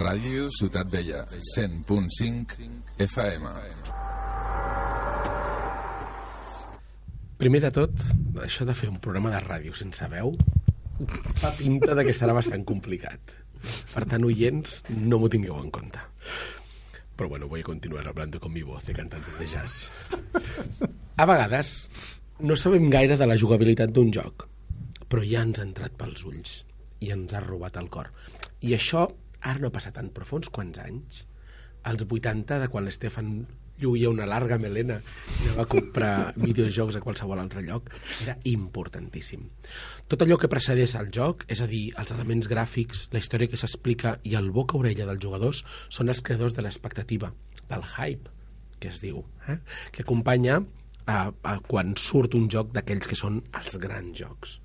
Ràdio Ciutat Vella, 100.5 FM. Primer de tot, això de fer un programa de ràdio sense veu fa pinta de que serà bastant complicat. Per tant, oients, no m'ho tingueu en compte. Però bueno, voy a continuar hablando con mi voz de cantante de jazz. A vegades, no sabem gaire de la jugabilitat d'un joc, però ja ens ha entrat pels ulls i ens ha robat el cor. I això ara no passa tant, però fa uns quants anys, als 80, de quan l'Estefan lluïa una larga melena i anava a comprar videojocs a qualsevol altre lloc, era importantíssim. Tot allò que precedeix al joc, és a dir, els elements gràfics, la història que s'explica i el boca-orella dels jugadors són els creadors de l'expectativa, del hype, que es diu, eh? que acompanya a, a quan surt un joc d'aquells que són els grans jocs.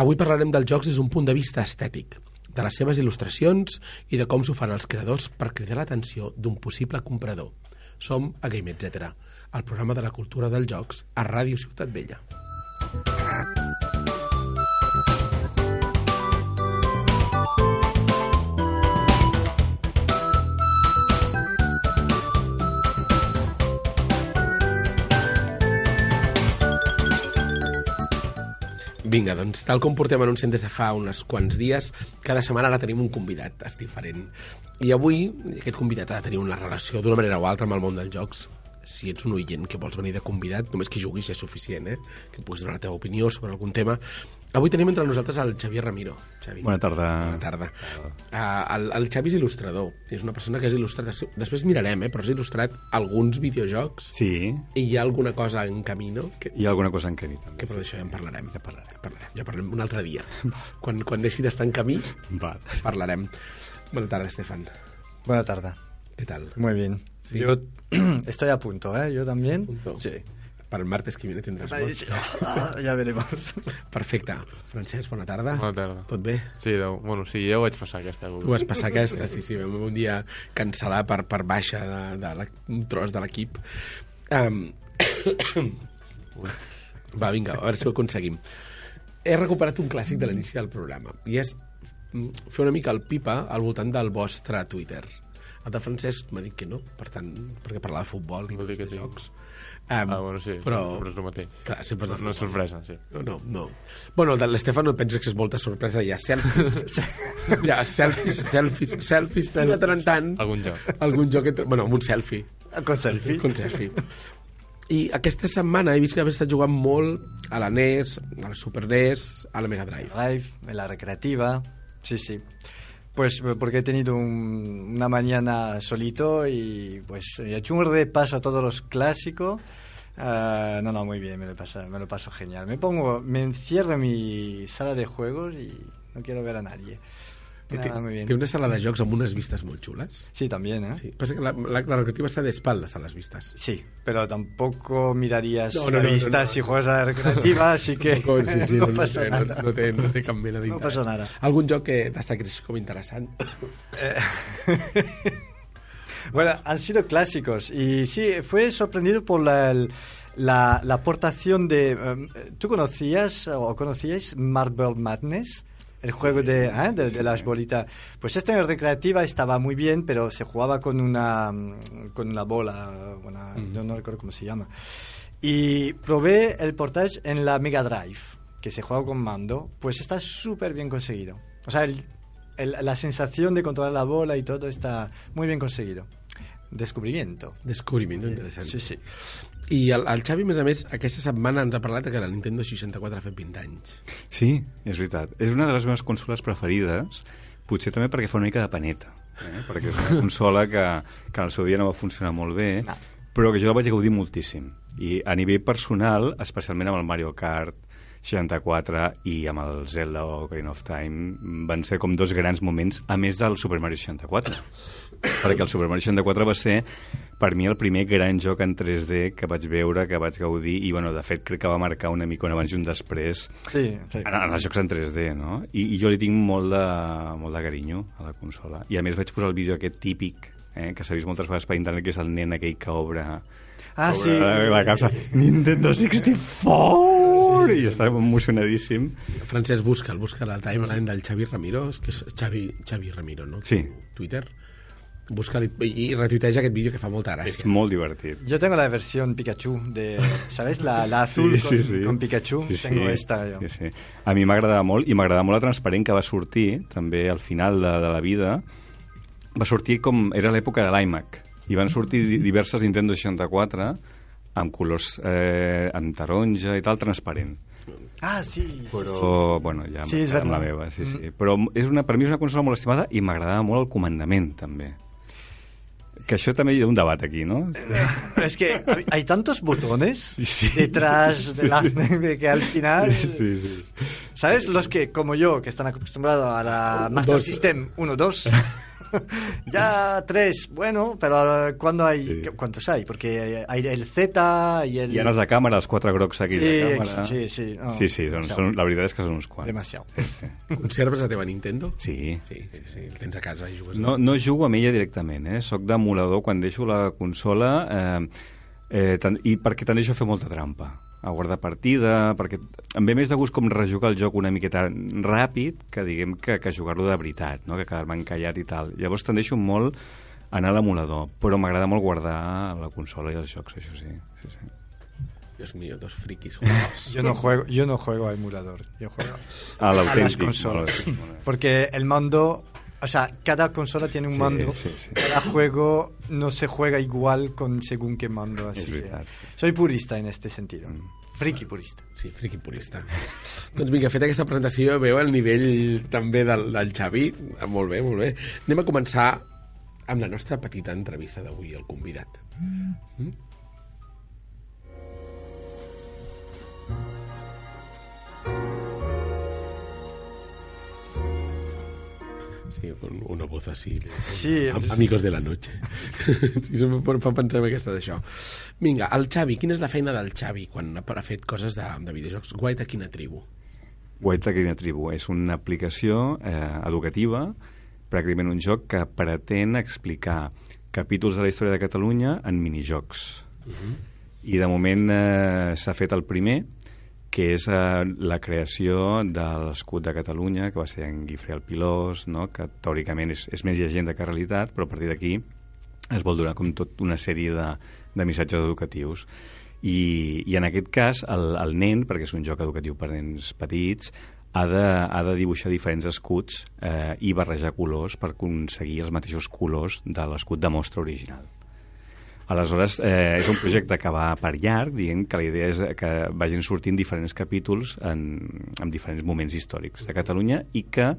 Avui parlarem dels jocs des d'un punt de vista estètic, de les seves il·lustracions i de com s'ho fan els creadors per cridar l'atenció d'un possible comprador. Som a Game Etc., el programa de la cultura dels jocs a Ràdio Ciutat Vella. Vinga, doncs, tal com portem anunciant des de fa uns quants dies, cada setmana ara tenim un convidat, és diferent. I avui aquest convidat ha de tenir una relació d'una manera o altra amb el món dels jocs. Si ets un oient que vols venir de convidat, només que juguis és suficient, eh? que puguis donar la teva opinió sobre algun tema. Avui tenim entre nosaltres el Xavier Ramiro. Xavi. Bona tarda. Bona tarda. Uh, el, el Xavi és il·lustrador. És una persona que és il·lustrat. Després mirarem, eh? però has il·lustrat alguns videojocs. Sí. I hi ha alguna cosa en camino que, Hi ha alguna cosa en camí, també. que però d'això ja en parlarem. Ja parlarem. Ja parlarem, ja parlarem un altre dia. quan, quan deixi d'estar en camí, Va. parlarem. Bona tarda, Estefan. Buena tarde. ¿Qué tal? Muy bien. Sí. Yo estoy a punto, ¿eh? Yo también. punto? Sí. Para el martes que viene tendràs molt. Sí. Ah, veremos. Perfecte. Francesc, bona tarda. Bona tarda. Tot bé? Sí, de, bueno, sí, ja ho vaig passar aquesta. Tu vas passar aquesta, sí, sí, vam un dia cancel·lar per, per baixa de, de la, un tros de l'equip. Um, va, vinga, a veure si ho aconseguim. He recuperat un clàssic de l'inici del programa, i és mm, fer una mica el pipa al voltant del vostre Twitter. El de Francesc m'ha dit que no, per tant, perquè parlava de futbol i que de jocs. Um, Ah, bueno, sí, però... però és el mateix. Clar, sempre has de No és sorpresa, sí. No, no, no. Bueno, el de l'Estefan no penses que és molta sorpresa. Hi ha selfies, hi ha selfies, selfies, selfies, i de tant en tant Algun joc. algun joc entre... Bueno, amb un selfie. Con selfie. Un selfie. I aquesta setmana he vist que havia estat jugant molt a la NES, a la Super NES, a la Mega Drive. Live, en la recreativa. Sí, sí. Pues porque he tenido un- una mañana solito y pues he hecho un repaso a todos los clásicos. Ah, no, no, muy bien, me lo, paso, me lo paso genial. Me pongo, me encierro en mi sala de juegos y no quiero ver a nadie. Que té, Nada, muy bien. té una sala de jocs amb unes vistes molt xules. Sí, también, ¿eh? Sí. Passa que la, la, la recreativa està d'espaldes a les vistes. Sí, pero tampoco mirarías No, no, la no, no, vista no. si juegas a la recreativa, así que Sí, sí, no, no, pasa té, nada. No, no, té, no té cap mena d'interès. passa nada. Algun joc que destaquis com interessant? Bueno, han sido clásicos y sí, fue sorprendido por la, el- la, la aportación de... em, ¿Tú conocías o conocíais Marble Madness? El juego de, ¿eh? de, de las bolitas. Pues esta en recreativa estaba muy bien, pero se jugaba con una, con una bola, una- yo no recuerdo cómo se llama. Y probé el portage en la Mega Drive, que se juega con mando, pues está súper bien conseguido. O sea, el- el- la sensación de controlar la bola y todo está muy bien conseguido. Descubrimiento. Descobriment interessant. Sí, sí. I el, el Xavi, a més a més, aquesta setmana ens ha parlat de que la Nintendo 64 ha fet 20 anys. Sí, és veritat. És una de les meves consoles preferides, potser també perquè fa una mica de paneta, eh? perquè és una consola que, que al seu dia no va funcionar molt bé, No. però que jo la vaig gaudir moltíssim. I a nivell personal, especialment amb el Mario Kart 64 i amb el Zelda o Ocarina of Time, van ser com dos grans moments, a més del Super Mario 64. perquè el Super Mario 64 va ser per mi el primer gran joc en 3D que vaig veure, que vaig gaudir i bueno, de fet crec que va marcar una mica un abans i un després Sí, sí. en, en els jocs en 3D, no? I, i jo li tinc molt de, molt de carinyo a la consola. I a més vaig posar el vídeo aquest típic, eh, que s'ha vist moltes vegades per internet, que és el nen aquell que obre Ah, sí. La, la capsa, Nintendo 64! I estava emocionadíssim. Francesc, busca'l, busca la timeline del Xavi Ramiro, és que és Xavi, Xavi Ramiro, no? Sí. Twitter. Busca'l i, i retuiteja aquest vídeo que fa molta És gràcia. molt divertit. Yo tengo la versión Pikachu de, ¿sabes? La, la azul con, con Pikachu. Sí, sí. tengo esta yo. Sí, sí. A mi m'agradava molt, i m'agradava molt la transparent que va sortir, també al final de, de la vida, va sortir com... Era l'època de l'iMac, i van sortir di- diverses Nintendo 64 amb colors eh, en taronja i tal, transparent. Ah, sí. sí, Però, bueno, ja Sí, és amb la verdad. meva, sí, sí. Però és una, per mi és una consola molt estimada i m'agradava molt el comandament, també. Que això també hi ha un debat aquí, no? Pero es que hay- tantos botones Sí. detrás de la de que al final... Sí, sí. ¿Sabes? Los que, como yo, que están acostumbrados a la Master Dos. System 1, 2, ya 3, bueno, pero cuando hay... Sí. ¿Cuántos hay? Porque hay el Z y el... Ha els de càmera, els quatre grocs aquí Sí, de càmera. sí, sí, no. sí, sí són, Demasiado. són, la veritat és que són uns quants. Demasiado. Conserves la teva Nintendo? Sí. Sí, sí, sí, el tens a casa i jugues. No, no jugo amb ella directament, eh? Soc d'emulador quan deixo la consola eh, eh, i perquè tendeixo a fer molta trampa a guardar partida, perquè em ve més de gust com rejugar el joc una miqueta ràpid que diguem que, que jugar-lo de veritat, no? que quedar-me encallat i tal. Llavors tendeixo molt a anar a l'emulador, però m'agrada molt guardar la consola i els jocs, això sí. sí, sí. Dios mío, dos frikis juntos. Yo no juego, yo no juego a emulador, yo juego A a las consolas. Porque el mando, o sea, cada consola tiene un Sí, mando, sí, sí. cada juego no se juega igual con según qué mando. Así Es que soy purista en este sentido, Mm. friki purista. Sí, friki purista. doncs vinga, fet aquesta presentació, veu el nivell també del, del Xavi. Ah, Molt bé, molt bé. Anem a començar amb la nostra petita entrevista d'avui, el convidat. Mm? Sí, un, una voz así. De, Sí, am- amigos de la noche. sí, em fa fa pensar en aquesta d'això. Vinga, el Xavi, quina és la feina del Xavi quan ha fet coses de, de videojocs? Guait a quina tribu? White Green Tribu és una aplicació eh, educativa, pràcticament un joc que pretén explicar capítols de la història de Catalunya en minijocs. I de moment eh, s'ha fet el primer, que és eh, la creació de l'escut de Catalunya, que va ser en Guifré el Pilós, no? que teòricament és, és més llegenda que realitat, però a partir d'aquí es vol donar com tot una sèrie de, de missatges educatius. I, i en aquest cas el, el nen, perquè és un joc educatiu per nens petits, ha de, ha de dibuixar diferents escuts eh, i barrejar colors per aconseguir els mateixos colors de l'escut de mostra original. Aleshores, eh, és un projecte que va per llarg, dient que la idea és que vagin sortint diferents capítols en, en diferents moments històrics de Catalunya i que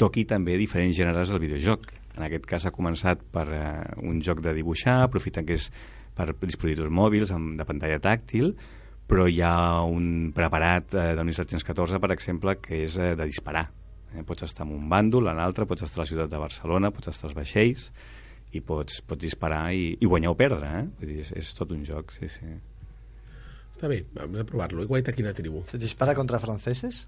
toqui també diferents gèneres del videojoc. En aquest cas ha començat per eh, un joc de dibuixar, aprofitant que és per dispositius mòbils amb, de pantalla tàctil, però hi ha un preparat eh, de 1714, per exemple, que és eh, de disparar. Eh, pots estar en un bàndol, en l'altre, pots estar a la ciutat de Barcelona, pots estar als vaixells, i pots, pots disparar i, i guanyar o perdre, eh? Vull dir, és, és tot un joc, sí, sí. Està bé, hem de provar-lo. Guait a quina tribu? ¿Se dispara contra franceses?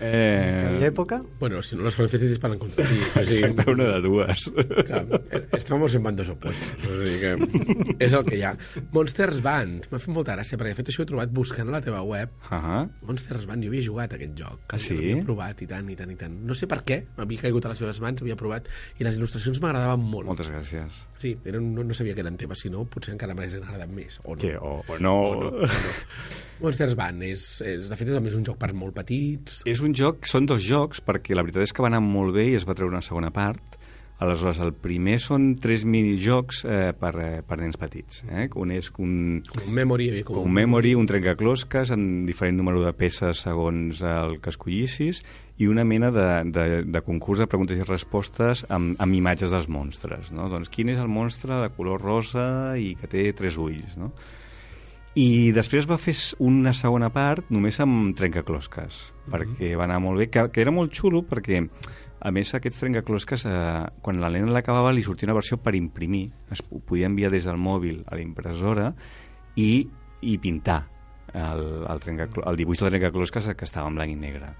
¿En Eh, qué época? Bueno, si no, los franceses disparan contra ti. O sigui, exacte, una de dues. Clar, eh, estamos en bandos opuestos. O sigui que és el que hi ha. Monsters Band. M'ha fet molta gràcia, perquè de fet això ho he trobat buscant a la teva web. Uh -huh. Monsters Band, jo havia jugat a aquest joc. Ah, sí? L'havia provat i tant, i tant, i tant. No sé per què, m'havia caigut a les seves mans, havia provat, i les il·lustracions m'agradaven molt. Moltes gràcies. Sí, eren, no, no sabia que eren teves, si no, potser encara m'haguessin agradat més. O no. Que, o, o no... O no, o no. Monsters Band és, és, de fet, és, a més un joc per molt petits. És un joc, són dos jocs, perquè la veritat és que va anar molt bé i es va treure una segona part. Aleshores, el primer són tres minijocs eh, per, eh, per nens petits. Eh? Un és un, un memory, havia com, com un memory, un trencaclosques en diferent número de peces segons el que escollissis i una mena de, de, de concurs de preguntes i respostes amb, amb imatges dels monstres. No? Doncs quin és el monstre de color rosa i que té tres ulls? No? I després va fer una segona part només amb trencaclosques, perquè va anar molt bé, que, que era molt xulo perquè a més, aquests trencaclosques, eh, quan la nena l'acabava, li sortia una versió per imprimir. Es po- podia enviar des del mòbil a la impressora i, i pintar el, el, el dibuix del trencaclosques que estava en blanc i negre.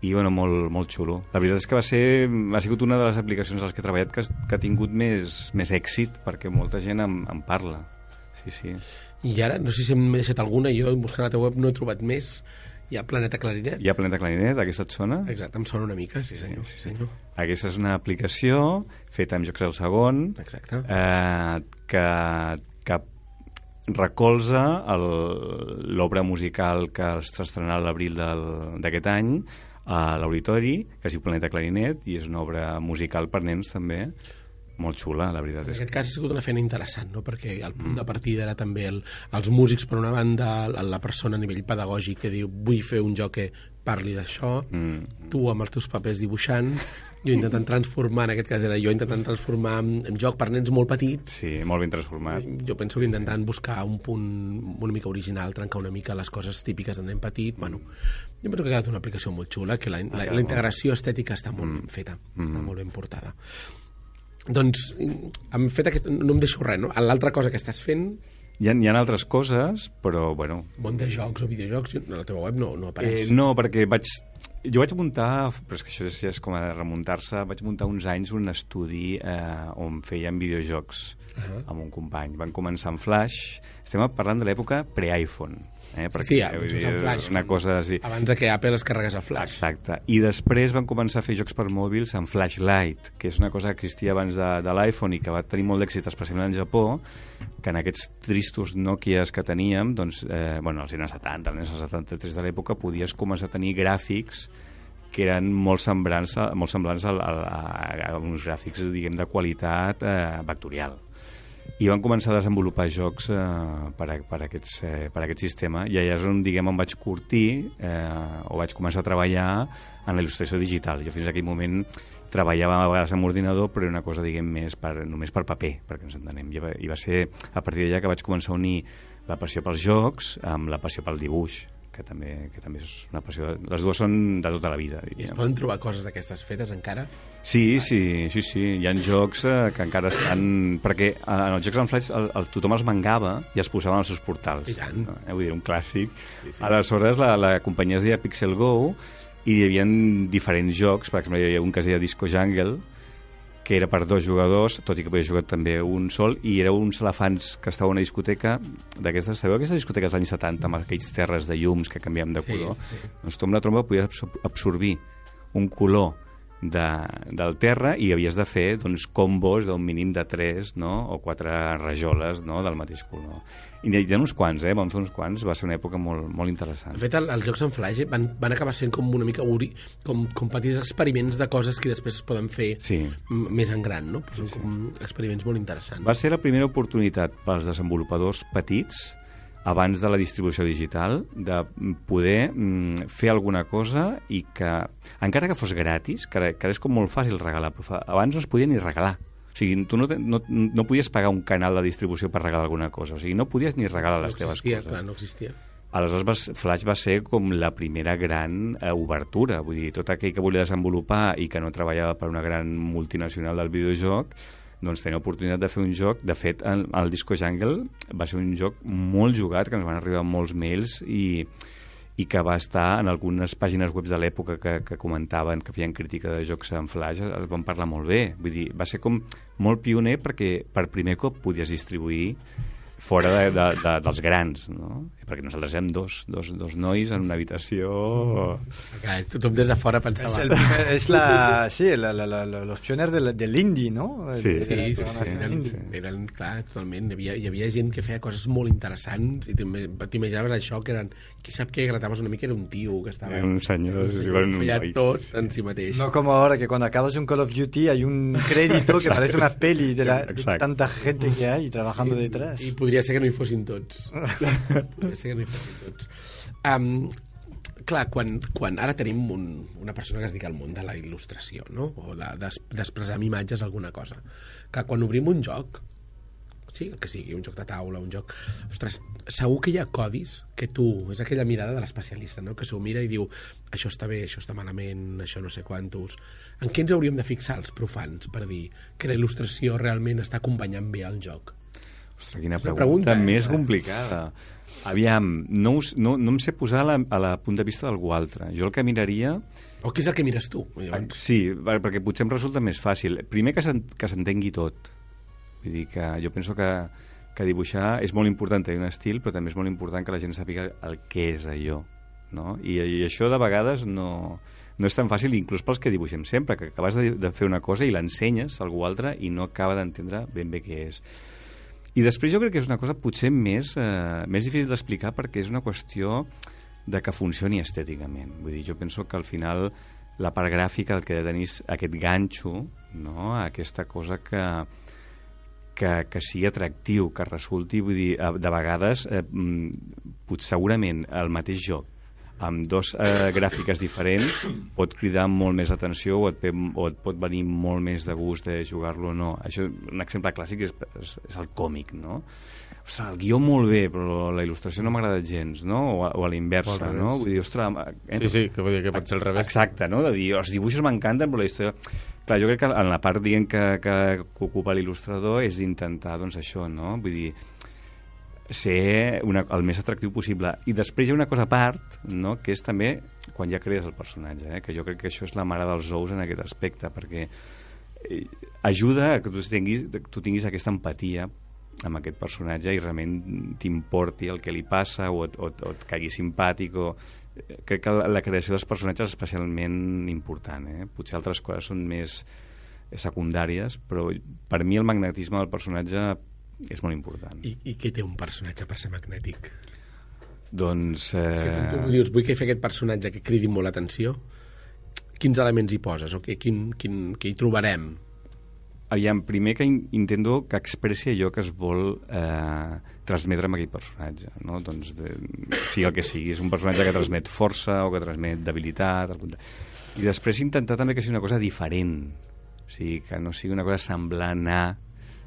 I, bueno, molt, molt xulo. La veritat és que va ser, ha sigut una de les aplicacions a les que he treballat que, que ha tingut més, més èxit perquè molta gent en, en parla. Sí, sí. I ara, no sé si m'he deixat alguna, jo buscant la teva web no he trobat més. Hi ha Planeta Clarinet. Hi ha Planeta Clarinet, aquesta et sona? Exacte, em sona una mica, sí senyor. Sí, senyor. Aquesta és una aplicació feta amb jocs del segon Exacte. eh, que, que recolza l'obra musical que es estrenarà a l'abril del- d'aquest any a l'Auditori, que es diu Planeta Clarinet, i és una obra musical per nens també, molt xula, la veritat En és aquest cas ha sigut una feina interessant, no? perquè el punt de partida era també el, els músics, per una banda, la, la persona a nivell pedagògic que diu vull fer un joc que parli d'això, Mm. tu amb els teus papers dibuixant, jo intentant transformar, en aquest cas era jo intentant transformar en, en joc per nens molt petits, Sí, molt ben transformat. jo penso que intentant buscar un punt una mica original, trencar una mica les coses típiques de nen petit, bueno, jo penso que ha quedat una aplicació molt xula, que la, la, la integració estètica està molt ben feta, està molt ben portada. Doncs, hem fet aquest... no em deixo res, no? L'altra cosa que estàs fent, Hi ha, hi ha altres coses, però, bueno, món de jocs o videojocs, a la teva web no, no Eh, apareix. no, perquè vaig... Jo vaig muntar, però és que això és, és com a remuntar-se, vaig muntar uns anys un estudi eh, on fèiem videojocs Ah. amb un company. Van començar amb Flash, estem parlant de l'època pre-iPhone. Eh, perquè, sí, és dir, Flash. Una cosa així. Abans de que Apple es carregués el Flash. Exacte. I després van començar a fer jocs per mòbils amb Flashlight, que és una cosa que existia abans de, de l'iPhone i que va tenir molt d'èxit, especialment al Japó, que en aquests tristos Nokias que teníem, doncs, eh, bueno, als anys 70, als anys 73 de l'època, podies començar a tenir gràfics que eren molt semblants molt semblants a, a, a, a uns gràfics, diguem, de qualitat eh, vectorial i van començar a desenvolupar jocs eh, per, a, per, a aquests, eh, per a aquest sistema i allà és on diguem em vaig curtir eh, o vaig començar a treballar en la il·lustració digital. Jo fins a aquell moment treballava a vegades amb ordinador però era una cosa diguem més per, només per paper perquè ens entenem. I va, i va ser a partir d'allà que vaig començar a unir la passió pels jocs amb la passió pel dibuix que també, que també és una passió... Les dues són de tota la vida, I es diríem. poden trobar coses d'aquestes fetes encara? Sí, sí, sí, sí. Hi ha jocs eh, que encara estan... Perquè eh, en els jocs en flash el, el, tothom els mangava i els posaven als seus portals. I tant. Eh, vull dir, un clàssic. Sí, sí. Aleshores, la, la companyia es deia Pixel Go i hi havia diferents jocs. Per exemple, hi havia un que es deia Disco Jungle, que era per dos jugadors, tot i que podia jugar també un sol, i era uns elefants que estava a una discoteca d'aquestes, sabeu aquestes discoteques dels anys 70 amb aquells terres de llums que canviem de Sí, color? sí. Doncs tu amb la tromba podies absor- absorbir un color de, del terra i havies de fer doncs, combos d'un mínim de 3 no? o 4 rajoles no? del mateix color. I n'hi ha uns quants, eh? vam fer uns quants, va ser una època molt, molt interessant. De fet, el, els jocs en flash van, van acabar sent com una mica uri, com, com petits experiments de coses que després es poden fer Sí. més en gran, no? Però són com experiments molt interessants. Va ser la primera oportunitat pels desenvolupadors petits abans de la distribució digital de poder mm, fer alguna cosa i que, encara que fos gratis, que ara, que ara és com molt fàcil regalar, però fa, abans no es podia ni regalar. O sigui, tu no, no, no podies pagar un canal de distribució per regalar alguna cosa. O sigui, no podies ni regalar no les teves existia, coses. clar, no existia. Aleshores, va, Flash va ser com la primera gran eh, obertura. Vull dir, tot aquell que volia desenvolupar i que no treballava per una gran multinacional del videojoc, doncs tenia oportunitat de fer un joc. De fet, el, el Disco Jungle va ser un joc molt jugat, que ens van arribar molts mails i, i que va estar en algunes pàgines web de l'època que, que comentaven, que feien crítica de jocs en flash, es van parlar molt bé. Vull dir, va ser com molt pioner perquè per primer cop podies distribuir fora de, de, de, dels grans, no? Perquè nosaltres érem dos, dos, dos nois en una habitació... Clar, tothom des de fora pensava... Es, el primer- es la, sí, la, la, la, la- los pioneros del, del indie, ¿no? Sí. De- de Sí, sí, sí, programación eren, indie. eren, clar, totalment. Hi havia, hi havia gent que feia coses molt interessants i t'im- t'imaginaves això, que eren... Qui sap que grataves una mica era un tio que estava... Un senyor, Sí, sí, eren un noi. tot en si mateix. No como ahora, que cuando acabas un Call of Duty hay un crédito que parece una peli de, la, de tanta gente que hay trabajando detrás. I podria ser que no hi fossin tots. fossin tots. Um, clar, quan, quan ara tenim un, una persona que es dedica al món de la il·lustració, no? o de- d'es- d'expressar amb imatges alguna cosa, que quan obrim un joc, sí, el que sigui, un joc de taula, un joc... Ostres, segur que hi ha codis que tu... És aquella mirada de l'especialista, no?, que s'ho mira i diu això està bé, això està malament, això no sé quantos... En què ens hauríem de fixar els profans per dir que la il·lustració realment està acompanyant bé el joc? Ostres, quina pregunta, pregunta, eh? més complicada. Aviam, no, us, no, no em sé posar a la, a la punt de vista d'algú altre. Jo el que miraria... O què és el que mires tu? Ah, Llavors, Sí, per- perquè potser em resulta més fàcil. Primer que s'en- que s'entengui tot. Vull dir que jo penso que, que dibuixar és molt important tenir un estil, però també és molt important que la gent sàpiga el què és allò. No? I, I això de vegades no, no és tan fàcil, inclús pels que dibuixem sempre, que acabes de, de fer una cosa i l'ensenyes a algú altre i no acaba d'entendre ben bé què és. I després jo crec que és una cosa potser més, eh, més difícil d'explicar perquè és una qüestió de que funcioni estèticament. Vull dir, jo penso que al final la part gràfica el que ha de tenir aquest ganxo, no? aquesta cosa que, que, que sigui atractiu, que resulti, vull dir, de vegades, eh, mm, pot, segurament el mateix joc amb dos eh, gràfiques diferents pot cridar molt més atenció o et, o et pot venir molt més de gust de jugar-lo o no. Això, un exemple clàssic és, és, és el còmic, no? Ostres, el guió molt bé, però la il·lustració no m'agrada gens, no? O a, o a l'inversa, no? Vull dir, ostres... Sí, sí, que, vull dir que pot ser al revés. Exacte, no? De dir, els dibuixos m'encanten, però la història... Clar, jo crec que en la part, diguem, que, que, que ocupa l'il·lustrador és intentar, doncs, això, no? Vull dir, ser una, el més atractiu possible. I després hi ha una cosa a part, no?, que és també quan ja crees el personatge, eh? que jo crec que això és la mare dels ous en aquest aspecte, perquè eh, ajuda a que tu tinguis, tu tinguis aquesta empatia amb aquest personatge i realment t'importi el que li passa o, o, o et caigui simpàtic o... Eh, crec que la, la creació dels personatges és especialment important eh? potser altres coses són més secundàries però per mi el magnetisme del personatge és molt important. I, I què té un personatge per ser magnètic? Doncs... Eh... Si tu dius, vull que hi aquest personatge que cridi molt l'atenció, quins elements hi poses? O que, quin, quin, que hi trobarem? Aviam, primer que in intento que expressi allò que es vol eh, transmetre amb aquell personatge, no? Doncs, de, sigui el que sigui, és un personatge que transmet força o que transmet debilitat, i després intentar també que sigui una cosa diferent, o sigui, que no sigui una cosa semblant a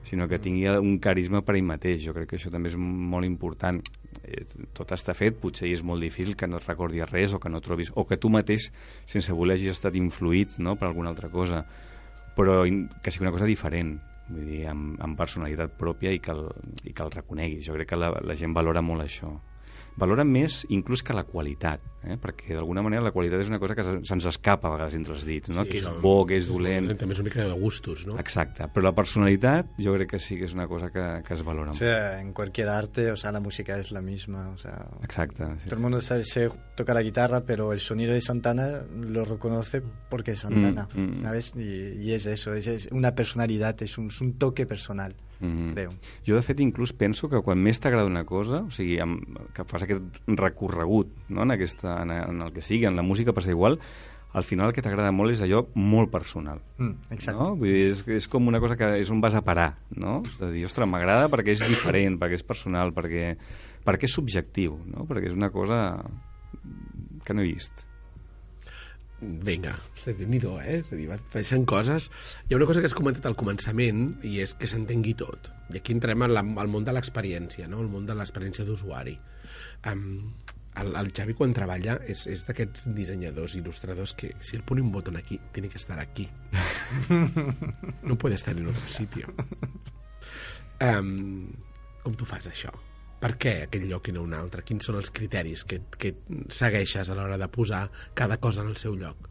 sinó que tingui un carisma per ell mateix. Jo crec que això també és molt important. Eh, tot està fet, potser és molt difícil que no et recordi res o que no trobis, o que tu mateix, sense voler, hagis estat influït no, per alguna altra cosa, però que sigui una cosa diferent, vull dir, amb, amb personalitat pròpia i que el, i que el reconeguis. Jo crec que la, la gent valora molt això valoren més inclús que la qualitat, eh? perquè d'alguna manera la qualitat és una cosa que se'ns escapa a vegades entre els dits, no? Sí, que és bo, que és, és dolent... També és una mica de gustos, ¿no? Exacte, però la personalitat jo crec que sí que és una cosa que, que es valora. O sea, en cualquier arte, o sea, la música es la misma, o sea... Exacte. Sí. Todo el mundo sabe, se toca la guitarra, pero el sonido de Santana lo reconoce porque es Santana, mm, mm. ¿sabes? Y, y, es eso, es, es una personalidad, es un, es un toque personal. Mm -hmm. Jo, de fet, inclús penso que quan més t'agrada una cosa, o sigui, amb, que fas aquest recorregut no? en, aquesta, en, en el que sigui, en la música passa igual, al final el que t'agrada molt és allò molt personal. Mm, exacte. No? Vull dir, és, és com una cosa que és on vas a parar, no? De dir, ostres, m'agrada perquè és diferent, perquè és personal, perquè, perquè és subjectiu, no? Perquè és una cosa que no he vist vinga, déu nhi eh? És a dir, baixant coses. Hi ha una cosa que has comentat al començament i és que s'entengui tot. I aquí entrem al, al món de l'experiència, no? el món de l'experiència d'usuari. Um, el, el Xavi quan treballa és, és d'aquests dissenyadors, il·lustradors que si el ponen un botó aquí, tiene que estar aquí. no puede estar en otro sitio. Um, com tu fas això? Per què aquell lloc i no un altre? Quins són els criteris que, que segueixes a l'hora de posar cada cosa en el seu lloc?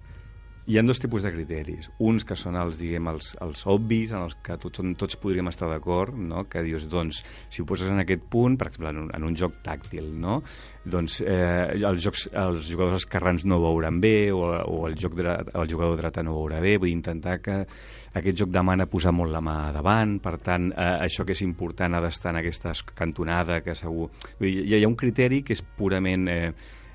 Hi ha dos tipus de criteris. Uns que són els, diguem, els, els obvis, en els que tots, tots podríem estar d'acord, no? que dius, doncs, si ho poses en aquest punt, per exemple, en un, en un joc tàctil, no? doncs eh, els, jocs, els jugadors esquerrans no veuran bé, o, o el, joc dret, el jugador dretà no veurà bé, vull intentar que aquest joc demana posar molt la mà davant, per tant, eh, això que és important ha d'estar en aquesta cantonada, que segur... Vull dir, hi ha un criteri que és purament eh,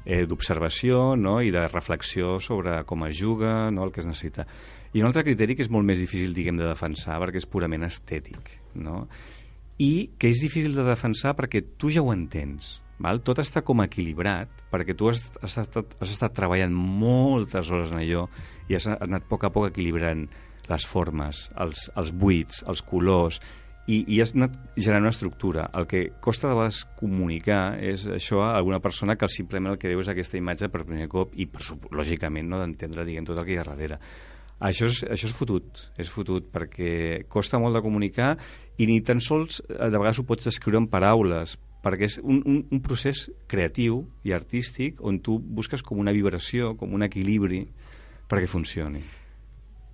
eh, d'observació no? i de reflexió sobre com es juga, no? el que es necessita. I un altre criteri que és molt més difícil, diguem, de defensar, perquè és purament estètic, no? I que és difícil de defensar perquè tu ja ho entens, val? tot està com equilibrat, perquè tu has, has, estat, has estat treballant moltes hores en allò i has anat a poc a poc equilibrant les formes, els, els buits, els colors, i, i has anat generant una estructura. El que costa de vegades comunicar és això a alguna persona que simplement el que veu és aquesta imatge per primer cop i, per, lògicament, no d'entendre diguem, tot el que hi ha darrere. Això és, això és fotut, és fotut, perquè costa molt de comunicar i ni tan sols eh, de vegades ho pots descriure en paraules, perquè és un, un, un procés creatiu i artístic on tu busques com una vibració, com un equilibri perquè funcioni.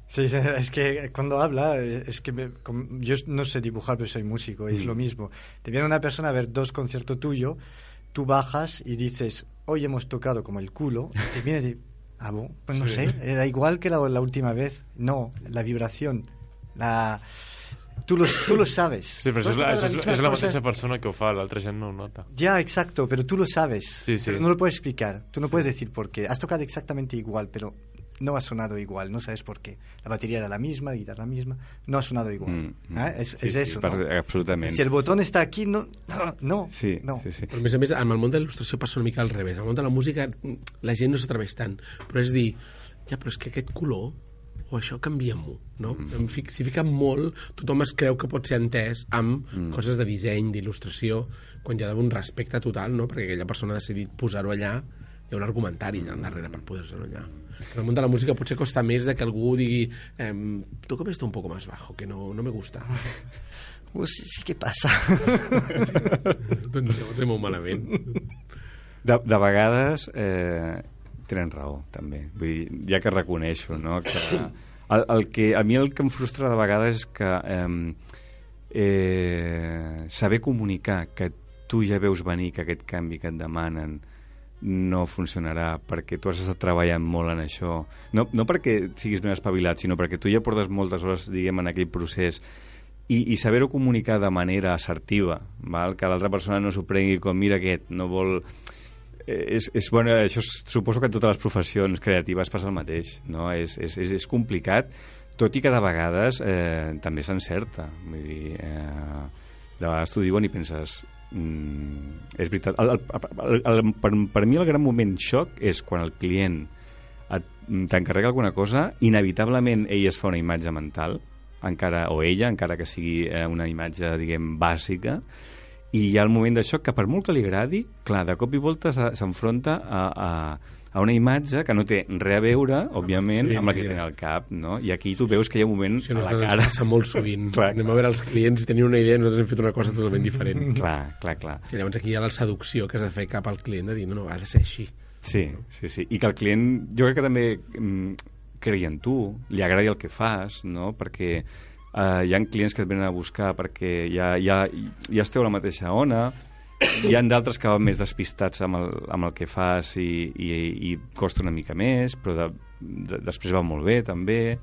Sí, es que cuando habla, eh, es que me- yo no sé dibujar, pero soy músico, es Mm. lo mismo. Te viene una persona a ver dos conciertos tuyos, tú bajas y dices, hoy hemos tocado como el culo, y te viene y dice, ah, bon, pues no sé, era igual que la, la última vez. No, la vibración, la... Tú lo, tú lo sabes. Sí, però Tú això has és, la, és, és la mateixa persona que ho fa, l'altra gent no ho nota. Ya, exacto, pero tú lo sabes. Sí, sí. Pero no lo puedes explicar. Tú no puedes decir por qué. Has tocado exactamente igual, pero no ha sonado igual. No sabes por qué. La batería era la misma, la guitarra la misma. No ha sonado igual. Mm, mm. ¿Ah? Es, Sí, es sí, eso. per- ¿no? absolutament. Si el botón está aquí, no. No. Sí, no. sí, sí. Però, a més a més, en el món de la il·lustració passa una mica al revés. En el món de la música la gent no s'atreveix tant, però és dir, ja, però és que aquest color o això canviem-ho, no? Mm. S'hi fica molt, tothom es creu que pot ser entès amb mm. coses de disseny, d'il·lustració, quan hi ha d'haver un respecte total, no? Perquè aquella persona ha decidit posar-ho allà, hi ha un argumentari allà darrere per poder-se-ho allà. En el món de la música potser costa més de que algú digui eh, tócame esto un poco más bajo, que no, no me gusta. Uh, sí, sí que passa. doncs llavors és molt malament. De, de vegades eh, tenen raó, també. Vull dir, ja que reconeixo, no?, que el, el que, a mi el que em frustra de vegades és que eh, eh, saber comunicar que tu ja veus venir que aquest canvi que et demanen no funcionarà perquè tu has estat treballant molt en això no, no perquè siguis ben espavilat sinó perquè tu ja portes moltes hores diguem en aquell procés i, i saber-ho comunicar de manera assertiva val? que l'altra persona no s'ho prengui com mira aquest, no vol Eh, és, és bueno, això és, suposo que en totes les professions creatives passa el mateix no? és, és, és, és complicat tot i que de vegades eh, també s'encerta vull dir, eh, de vegades t'ho diuen i penses mm, és veritat. El, el, el, el, per, per mi el gran moment xoc és quan el client et- t'encarrega alguna cosa inevitablement ell es fa una imatge mental encara, o ella, encara que sigui eh, una imatge, diguem, bàsica i hi ha el moment d'això que per molt que li agradi, clar, de cop i volta s'enfronta a, a, a una imatge que no té res a veure, òbviament, Sí, amb la que té al cap, no? I aquí tu veus que hi ha un moment Sí, a la nosaltres ens cara... passa molt sovint. Clar, Anem a veure els clients i tenien una idea i nosaltres hem fet una cosa totalment diferent. Clar, clar, clar. I llavors aquí hi ha la seducció que has de fer cap al client de dir, no, no, ha de ser així. Sí, sí, sí. I que el client, jo crec que també mm, cregui en tu, li agradi el que fas, no? Perquè eh, hi ha clients que et venen a buscar perquè ja, ja, ja esteu a la mateixa ona, hi han d'altres que van més despistats amb el, amb el que fas i, i, i costa una mica més, però de, de, després va molt bé, també.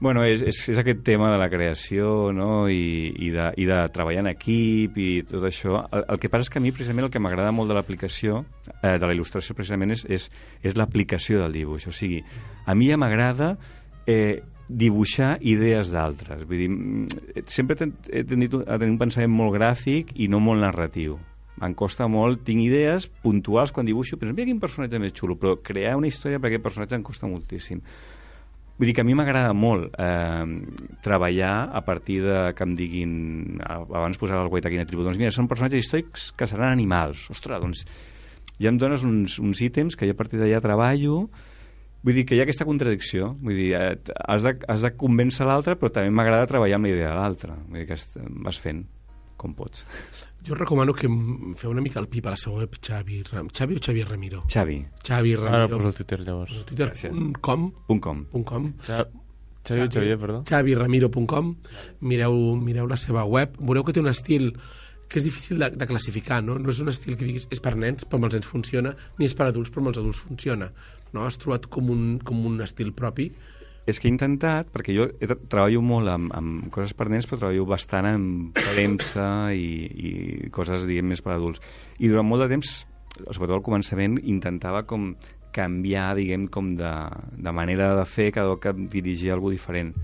Bueno, és, és, és aquest tema de la creació no? I, i, de, i de treballar en equip i tot això. El, el que passa és que a mi, precisament, el que m'agrada molt de l'aplicació, eh, de la il·lustració, precisament, és, és, és l'aplicació del dibuix. O sigui, a mi ja m'agrada eh, dibuixar idees d'altres. Vull dir, mm, sempre he ten- he tenir un pensament molt gràfic i no molt narratiu. Em costa molt, tinc idees puntuals quan dibuixo, penso, mira quin personatge més xulo, però crear una història per aquest personatge em costa moltíssim. Vull dir que a mi m'agrada molt eh, treballar a partir de que em diguin, abans posava el guait aquí en tribu, doncs mira, són personatges històrics que seran animals. Ostres, doncs ja em dones uns, uns ítems que jo a partir d'allà treballo, vull dir que hi ha aquesta contradicció, vull dir, eh, has de, has de convèncer l'altre, però també m'agrada treballar amb la idea de l'altre, vull dir que vas fent com pots. Jo recomano que feu una mica el pip a la seva web, Xavi, Ram... Xavi o Xavi Ramiro? Xavi, Xavi Ara Ramiro. poso el Twitter, llavors. Twitter.com punt com. .com Xa- Xavi, Xavier, perdó. xaviramiro.com mireu, mireu la seva web veureu que té un estil que és difícil de, de classificar, no? No és un estil que diguis és per nens, però amb els nens funciona, ni és per adults, però amb els adults funciona. No? Has trobat com un, com un estil propi. És que he intentat, perquè jo he, treballo molt amb, amb coses per nens, però treballo bastant amb premsa i, i coses, diguem, més per adults. I durant molt de temps, sobretot al començament, intentava com canviar, diguem, com de, de manera de fer cada cop que dirigia alguna diferent.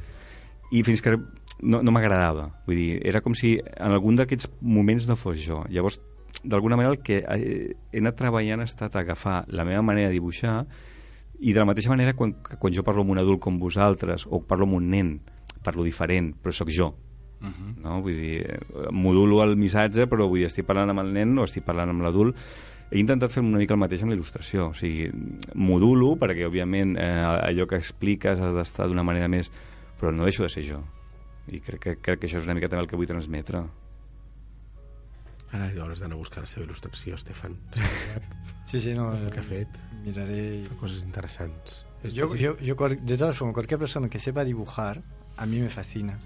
I fins que no, no m'agradava. Vull dir, era com si en algun d'aquests moments no fos jo. Llavors, d'alguna manera, el que he anat treballant ha estat agafar la meva manera de dibuixar i de la mateixa manera, quan, quan jo parlo amb un adult com vosaltres, o parlo amb un nen, parlo diferent, però sóc jo. Uh -huh. no? Vull dir, eh, modulo el missatge, però vull dir, estic parlant amb el nen o estic parlant amb l'adult. He intentat fer una mica el mateix amb la il·lustració. O sigui, modulo, perquè, òbviament, eh, allò que expliques ha d'estar d'una manera més... Però no deixo de ser jo. I crec que, crec que això és una mica també el que vull transmetre. Ara hauràs d'anar a buscar la seva il·lustració, Estefan. Sí, sí, no. El que ha fet. Miraré. Fa coses interessants. Yo, yo, yo, cual- de todas formas, cualquier persona que sepa dibujar, a mí me fascina.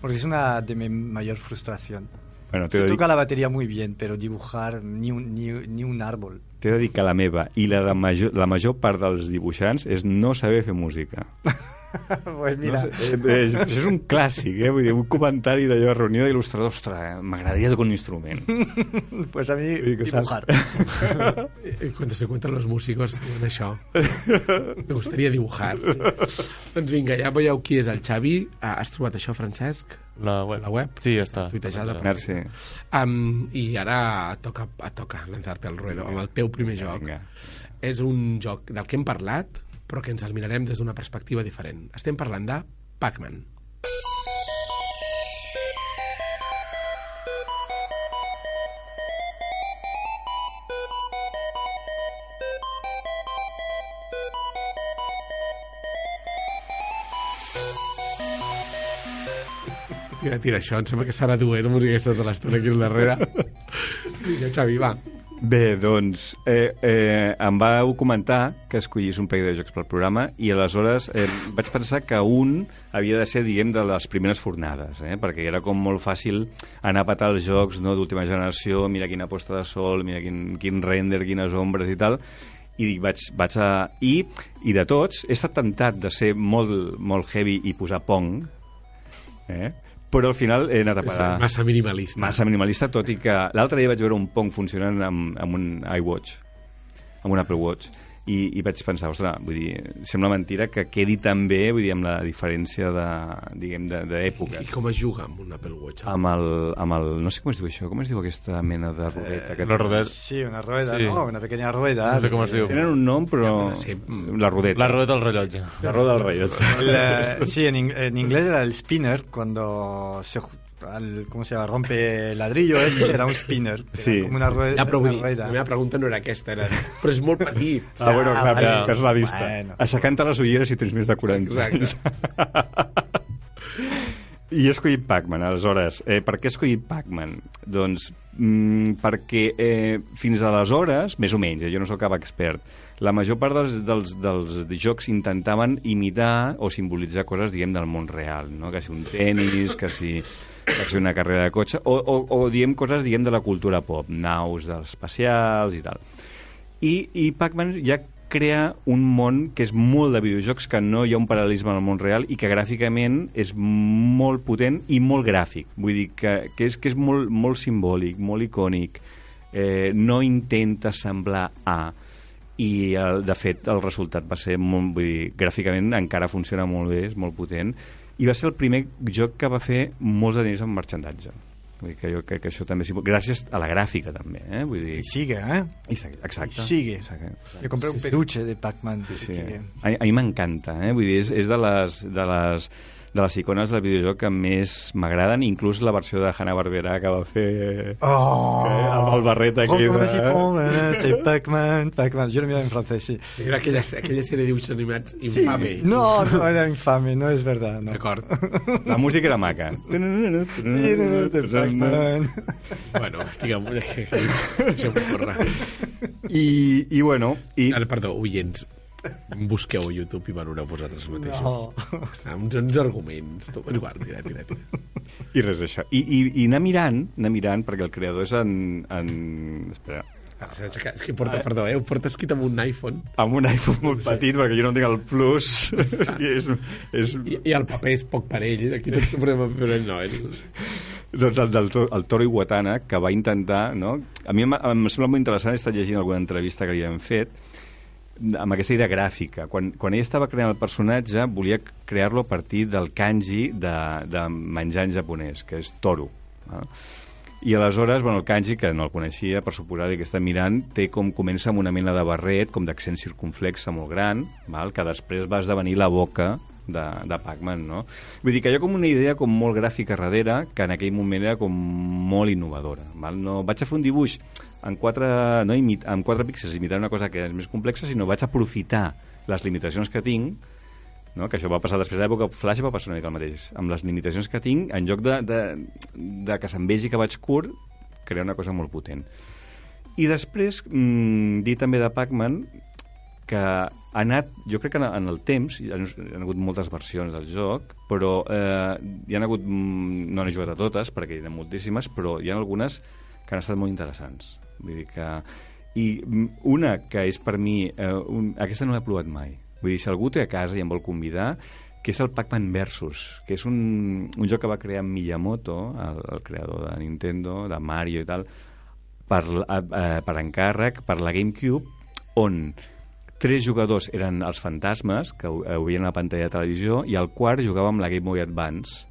Porque es una de mi mayor frustración. Bueno, dir, toca la batería muy bien, pero dibujar ni un, ni, ni un árbol. t'he de dir que la meva i la, de major, la major part dels dibuixants és no saber fer música. pues mira, No sé, eh, és, és un clàssic, eh? Vull dir, un comentari d'allò de reunió d'il·lustradors, ostres, eh, m'agradaria tocar un instrument. pues a que dibujar. Cuando se encuentran los músicos diuen això. Me gustaría dibujar. Sí. doncs vinga, ja veieu qui és el Xavi. Ah, has trobat això, Francesc? La web. La web? Sí, ja està. Tuitejada. Merci. Um, I ara et toca, et toca lançar-te al ruedo amb el teu primer joc. Vinga. És un joc del que hem parlat, però que ens el mirarem des d'una perspectiva diferent. Estem parlant de Pac-Man. Tira, tira, això em sembla que serà duet, música aquesta tota l'estona aquí al darrere. Vinga, Xavi, va. Bé, doncs, eh, eh, em vau comentar que escollís un parell de jocs pel programa i aleshores eh, vaig pensar que un havia de ser, diguem, de les primeres fornades, eh, perquè era com molt fàcil anar a patar els jocs no, d'última generació, mira quina posta de sol, mira quin, quin render, quines ombres i tal, i dic, vaig, vaig a... I, I de tots, he estat tentat de ser molt, molt heavy i posar Pong, eh? Però al final he anat a És parar massa minimalista. massa minimalista, tot i que l'altre dia vaig veure un Pong funcionant amb, amb un iWatch, amb un Apple Watch, i, i vaig pensar, ostres, vull dir, sembla mentira que quedi tan bé, vull dir, amb la diferència de, diguem, de- d'època. I com es juga amb un Apple Watch? Amb el, amb el, no sé com es diu això, com es diu aquesta mena de rodeta? que La rodeta. Sí, una rueda, Sí. ¿no? Una pequeña rueda. No sé com es diu. Tenen un nom, però... Ja, sí. La rodeta. La rodeta del rellotge. La roda del rellotge. El, eh, sí, en, ing- en inglés era el spinner, cuando se al- ¿cómo se llama? rompe ladrillo este, era un spinner. Era Sí. Como una rueda. Ja, però vull una dir, rueda. la meva pregunta no era aquesta, era... Però és molt petit. Ah, bueno, clar, vale. que és la vista. Bueno. Aixecant-te les ulleres si tens més de 40 anys. I he escollit Pac-Man, aleshores. Eh, per què he escollit Pac-Man? Doncs mm, perquè eh, fins aleshores, més o menys, eh, jo no sóc cap expert, la major part dels, dels, dels jocs intentaven imitar o simbolitzar coses, diguem, del món real, no? que si un tennis, que si, que si una carrera de cotxe, o, o, o diguem coses, diguem, de la cultura pop, naus dels espacials i tal. I, i Pac-Man ja crea un món que és molt de videojocs, que no hi ha un paral·lelisme el món real i que gràficament és molt potent i molt gràfic. Vull dir que, que és, que és molt, molt simbòlic, molt icònic, eh, no intenta semblar a i el, de fet el resultat va ser molt, vull dir, gràficament encara funciona molt bé, és molt potent i va ser el primer joc que va fer molts de diners en marxandatge vull dir que jo crec que això també sí, gràcies a la gràfica també, eh? vull dir, Y sigue, ¿eh? i segui, exacte. Y sigue. Exacte. Yo compré un peluche de Pac-Man. Sí, sí. A, a mi m'encanta, eh? Vull dir, és, és de les, de les de les icones del videojoc que més m'agraden, inclús la versió de Hanna-Barbera que va fer Oh, eh, amb el barret aquell Rock, de... citron, eh, c'est Pac-Man, Pac-Man. Yo lo miro en francés, sí. Era aquella, aquella sèrie de dibuixos animats infame. No, no era infame, no es verdad. No. D'acord. La música era maca. Pac-Man. bueno, digue'm, deixem-ho córrer. I, I bueno, i, Ara, perdó, oients, busqueu a YouTube i valoreu vosaltres mateixos. No. Està, uns, uns arguments. Tot, és igual, tira, tira, tira. i res d'això. I, i, I anar mirant, anar mirant, perquè el creador és en... en espera, Ah. És que porta, perdó, eh? Ho porta escrit amb un iPhone amb un iPhone molt petit, perquè jo no tinc el Plus. I és, és, i, i el paper és poc per ell. Aquí tot ho posem per ell, no. Ell... Doncs el, del, To- el Toro Iwatana, que va intentar... No? A mi em, em sembla molt interessant, he estat llegint alguna entrevista que li han fet, amb aquesta idea gràfica. Quan, quan ell estava creant el personatge, volia crear-lo a partir del kanji de, de menjar en japonès, que és Toro. No? I aleshores, bueno, el kanji, que no el coneixia, per suposar que està mirant, té com comença amb una mena de barret, com d'accent circunflexe molt gran, val? que després va esdevenir la boca de, de Pac-Man, no? Vull dir que hi ha com una idea com molt gràfica darrere, que en aquell moment era com molt innovadora. Val? No, vaig a fer un dibuix en quatre, no imit, en quatre píxels imitant una cosa que és més complexa, sinó vaig aprofitar les limitacions que tinc no? que això va passar després de l'època Flash va passar una mica el mateix amb les limitacions que tinc en lloc de, de, de que se'm vegi que vaig curt crear una cosa molt potent i després, mmm, dir també de Pac-Man que ha anat, jo crec que en, el temps, hi ha, hi ha hagut moltes versions del joc, però eh, hi ha hagut, mm, no n'he jugat a totes, perquè hi ha moltíssimes, però hi ha algunes que han estat molt interessants. Vull dir que... I mm, una que és per mi... Eh, un, aquesta no l'he provat mai. Vull dir, si algú té a casa i em vol convidar, que és el Pac-Man Versus, que és un, un joc que va crear Miyamoto, el, el creador de Nintendo, de Mario i tal, per, eh, per encàrrec, per la GameCube, on tres jugadors eren els fantasmes, que ho, ho veien a la pantalla de televisió, i el quart jugava amb la Game Boy Advance,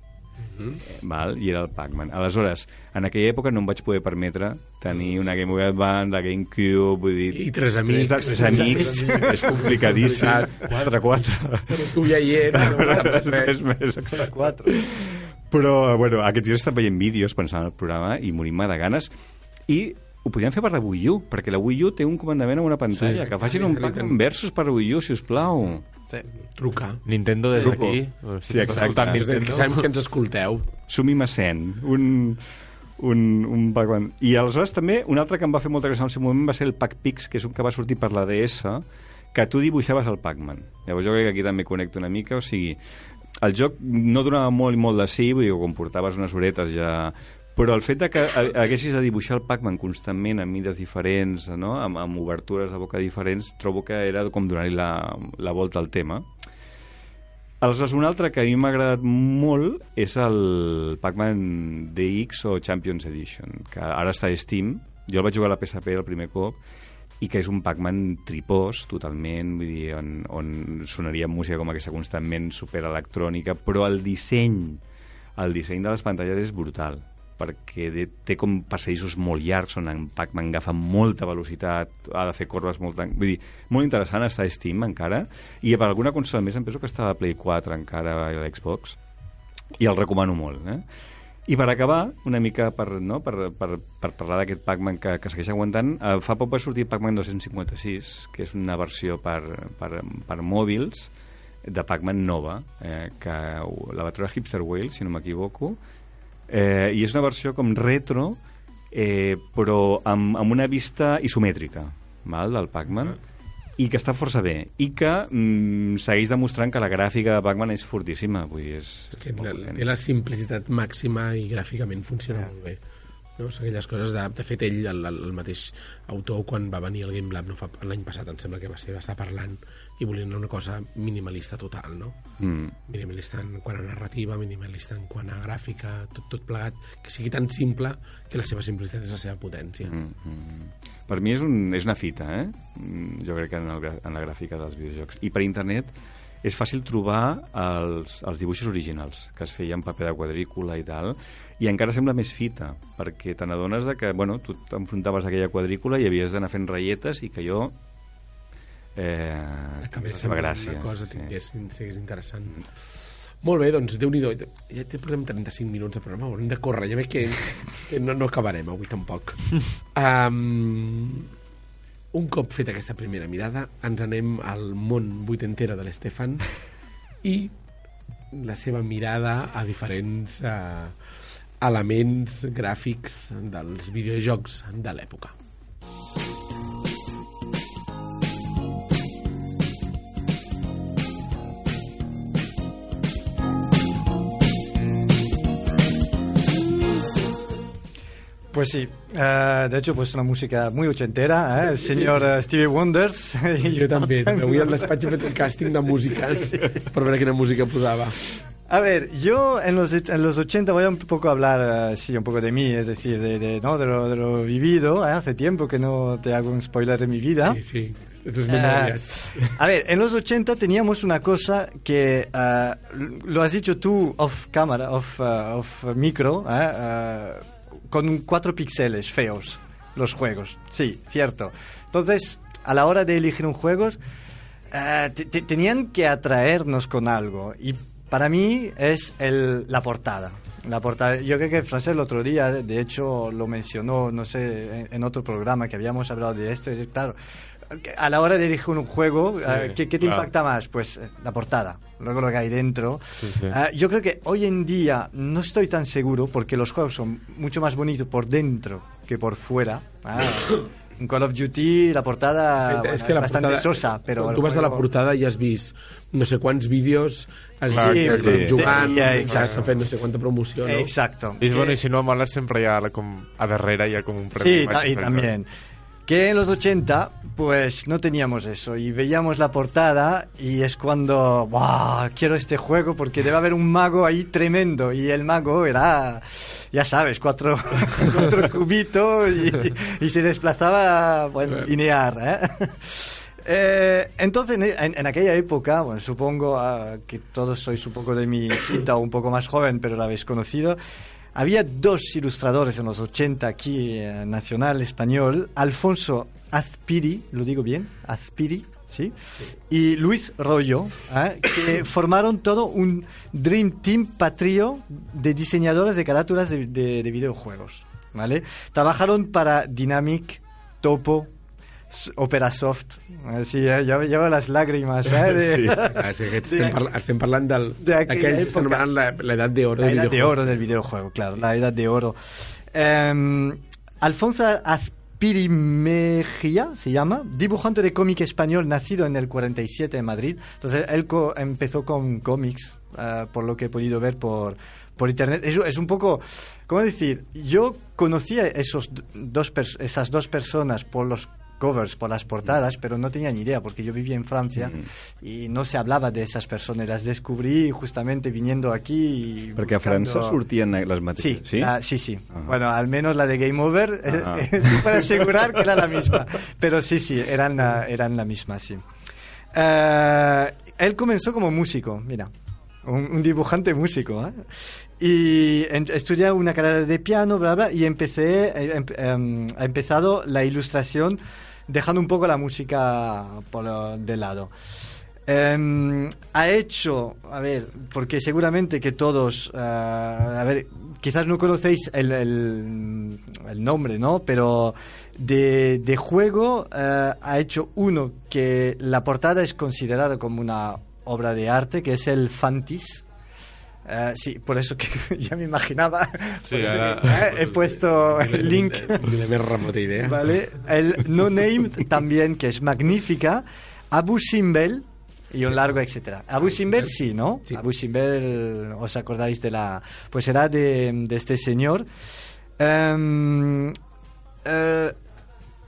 Mhm. val? i era el Pac-Man. Aleshores, en aquella època no em vaig poder permetre tenir una Game Boy Advance, la GameCube, vull dir... I tres amics. Tres, tres amics, és complicadíssim. Quatre, quatre. Però tu ja hi saps res més. Quatre. Però, bueno, aquests dies estan veient vídeos pensant en el programa i morint-me de ganes. I ho podríem fer per la Wii U, perquè la Wii U té un comandament amb una pantalla. Sí, que facin un Pac-Man sí. versus per Wii U, si us plau. Sí. Trucar. Nintendo des Truco. d'aquí. Sí, exacte. Nintendo. sabem que ens escolteu. Sumim a 100. Un, un, un Pac-Man. I aleshores també, un altre que em va fer molta gràcia en el seu moment va ser el Pac-Pix, que és un que va sortir per la DS, que tu dibuixaves el Pac-Man. Llavors jo crec que aquí també connecto una mica, o sigui, el joc no donava molt i molt de sí, vull dir, quan portaves unes horetes ja... Però el fet de que ha- haguessis de dibuixar el Pac-Man constantment a mides diferents, no? amb, amb obertures de boca diferents, trobo que era com donar-li la, la volta al tema. Aleshores, un altre que a mi m'ha agradat molt és el Pac-Man DX o Champions Edition, que ara està a Steam. Jo el vaig jugar a la PSP el primer cop i que és un Pac-Man tripós totalment, vull dir, on, on sonaria música com aquesta constantment superelectrònica, però el disseny el disseny de les pantalles és brutal perquè de, té com passadissos molt llargs on en Pac-Man agafa molta velocitat, ha de fer corbes molt... Vull dir, molt interessant està Steam encara, i per alguna consola més em penso que està a la Play 4 encara a l'Xbox, i el recomano molt, eh? I per acabar, una mica per, no, per, per, per parlar d'aquest Pac-Man que, que segueix aguantant, eh, fa poc va sortir Pac-Man 256, que és una versió per, per, per mòbils de Pac-Man nova, eh, que la va treure Hipster Whale, si no m'equivoco, eh, i és una versió com retro, eh, però amb, amb una vista isomètrica val, del Pac-Man, i que està força bé, i que mm, segueix demostrant que la gràfica de Pac-Man és fortíssima, vull dir, és... Que molt la, té la simplicitat màxima i gràficament funciona molt bé. No? Són aquelles coses de... De fet, ell, el, el mateix autor, quan va venir al Game Lab no fa l'any passat, em sembla que va ser, va estar parlant i volien una cosa minimalista total, no? Mm. Minimalista en quant a narrativa, minimalista en quant a gràfica, tot, tot plegat, que sigui tan simple que la seva simplicitat és la seva potència. Mm, mm. Per mi és, un, és una fita, eh? Mm, Jo crec que en, el, en la gràfica dels videojocs. I per internet és fàcil trobar els, els dibuixos originals, que es feien en paper de quadrícula i tal, i encara sembla més fita, perquè te n'adones de que, bueno, tu t'enfrontaves a aquella quadrícula i havies d'anar fent ratlletes i que jo... Eh, Acabés la sent gràcia. una cosa sí. sigués interessant. Molt bé, doncs, déu nhi Ja té portem 35 minuts de programa, haurem de córrer. Ja veig que, que no, no acabarem avui tampoc. Um, un cop feta aquesta primera mirada, ens anem al món vuitentera de l'Estefan i la seva mirada a diferents uh, elements gràfics dels videojocs de l'època. Pues sí, eh, de hecho, pues una música muy ochentera, ¿eh? el señor eh, Stevie Wonders. I jo també, també. Avui al despatx he fet el càsting de músiques per veure quina música posava. A ver, yo en los, en los 80 voy a un poco hablar, eh, sí, un poco de mí, es decir, de, de, ¿no? de, lo, de lo vivido. ¿eh? Hace tiempo que no te hago un spoiler de mi vida. Sí, sí, de tus Eh, memorias. a ver, en los 80 teníamos una cosa que eh, lo has dicho tú off cámara, off, off micro, con cuatro píxeles feos los juegos. Sí, cierto. Entonces, a la hora de elegir un juego, te- te- tenían que atraernos con algo. Y para mí es el, la portada. La portada. Yo creo que Francés el otro día, de hecho, lo mencionó, no sé, en, en otro programa que habíamos hablado de esto. y claro, a la hora de elegir un juego, Sí, eh, ¿qué, qué te claro. impacta más? Pues eh, la portada, luego lo que hay dentro. Sí, sí. Eh, yo creo que hoy en día no estoy tan seguro porque los juegos son mucho más bonitos por dentro que por fuera. Ah, En Call of Duty la portada bueno, és que la bastante portada, sosa, però... tu vas a la portada i has vist no sé quants vídeos, has Clar, vist sí, sí, jugant, sí, sí, exacte. s'ha fet no sé quanta promoció, no? Exacto. I és bueno, i si no mola sempre hi ha la, com, a darrere hi ha com un premi. Sí, ta- y también. Que en los 80, pues no teníamos eso. Y veíamos la portada y es cuando, ¡wow! Quiero este juego porque debe haber un mago ahí tremendo. Y el mago era, ya sabes, cuatro, cuatro cubitos y, y se desplazaba, bueno, lineal, ¿eh? Eh, entonces, en, en aquella época, bueno, supongo ah, que todos sois un poco de mi quinta o un poco más joven, pero la habéis conocido. Había dos ilustradores en los 80 aquí, eh, nacional español, Alfonso Azpiri, lo digo bien, Azpiri, ¿sí? Y Luis Rollo, ¿eh? que formaron todo un Dream Team patrio de diseñadores de carátulas de, de- de videojuegos, ¿vale? Trabajaron para Dynamic, Topo, Opera Soft, sí, eh, ya me llevo las lágrimas, ¿eh? De- Ah, sí, que estem, de- parla, estem parlant del, d'aquells que anomenant la- l'edat d'oro del edad de videojuego. oro del videojuego, claro, la edad de oro. Eh, Alfonso Azpiri Mejía se llama, dibujante de cómic español nacido en el 47 en Madrid. Entonces él co- empezó con cómics, eh, por lo que he podido ver por, por internet. Es, es un poco, ¿cómo decir? Yo conocía esos dos esas dos personas por los covers, por las portadas, pero no tenía ni idea porque yo vivía en Francia y no se hablaba de esas personas. Las descubrí justamente viniendo aquí. y Perquè a França buscando- sortien les mateixes... Sí, ah, sí, sí. Ajá. Bueno, al menos la de Game Over, eh, puedo asegurar que era la misma. Pero sí, sí, eran la, eran la misma, sí. Eh, él comenzó como músico, mira, un, un dibujante músico, ¿eh? Y en- estudié una carrera de piano, bla, bla, y empecé, eh, em- em, ha empezado la ilustración dejando un poco la música por de lado. Em, ha hecho, a ver, porque seguramente que todos, eh, a ver, quizás no conocéis el, el- el nombre, ¿no? Pero de, de juego eh, ha hecho uno que la portada es considerada como una obra de arte, que es el Fantis. Eh, sí, por eso que ya me imaginaba. Sí, ahora- que, eh, he puesto el link. Remota idea. ¿Vale? El No Name también, que es magnífica. Abu Simbel y un largo etcétera. Abu Simbel sí, ¿no? Sí. Abu Simbel, os acordáis de la... Pues era de, de este señor. Em, eh,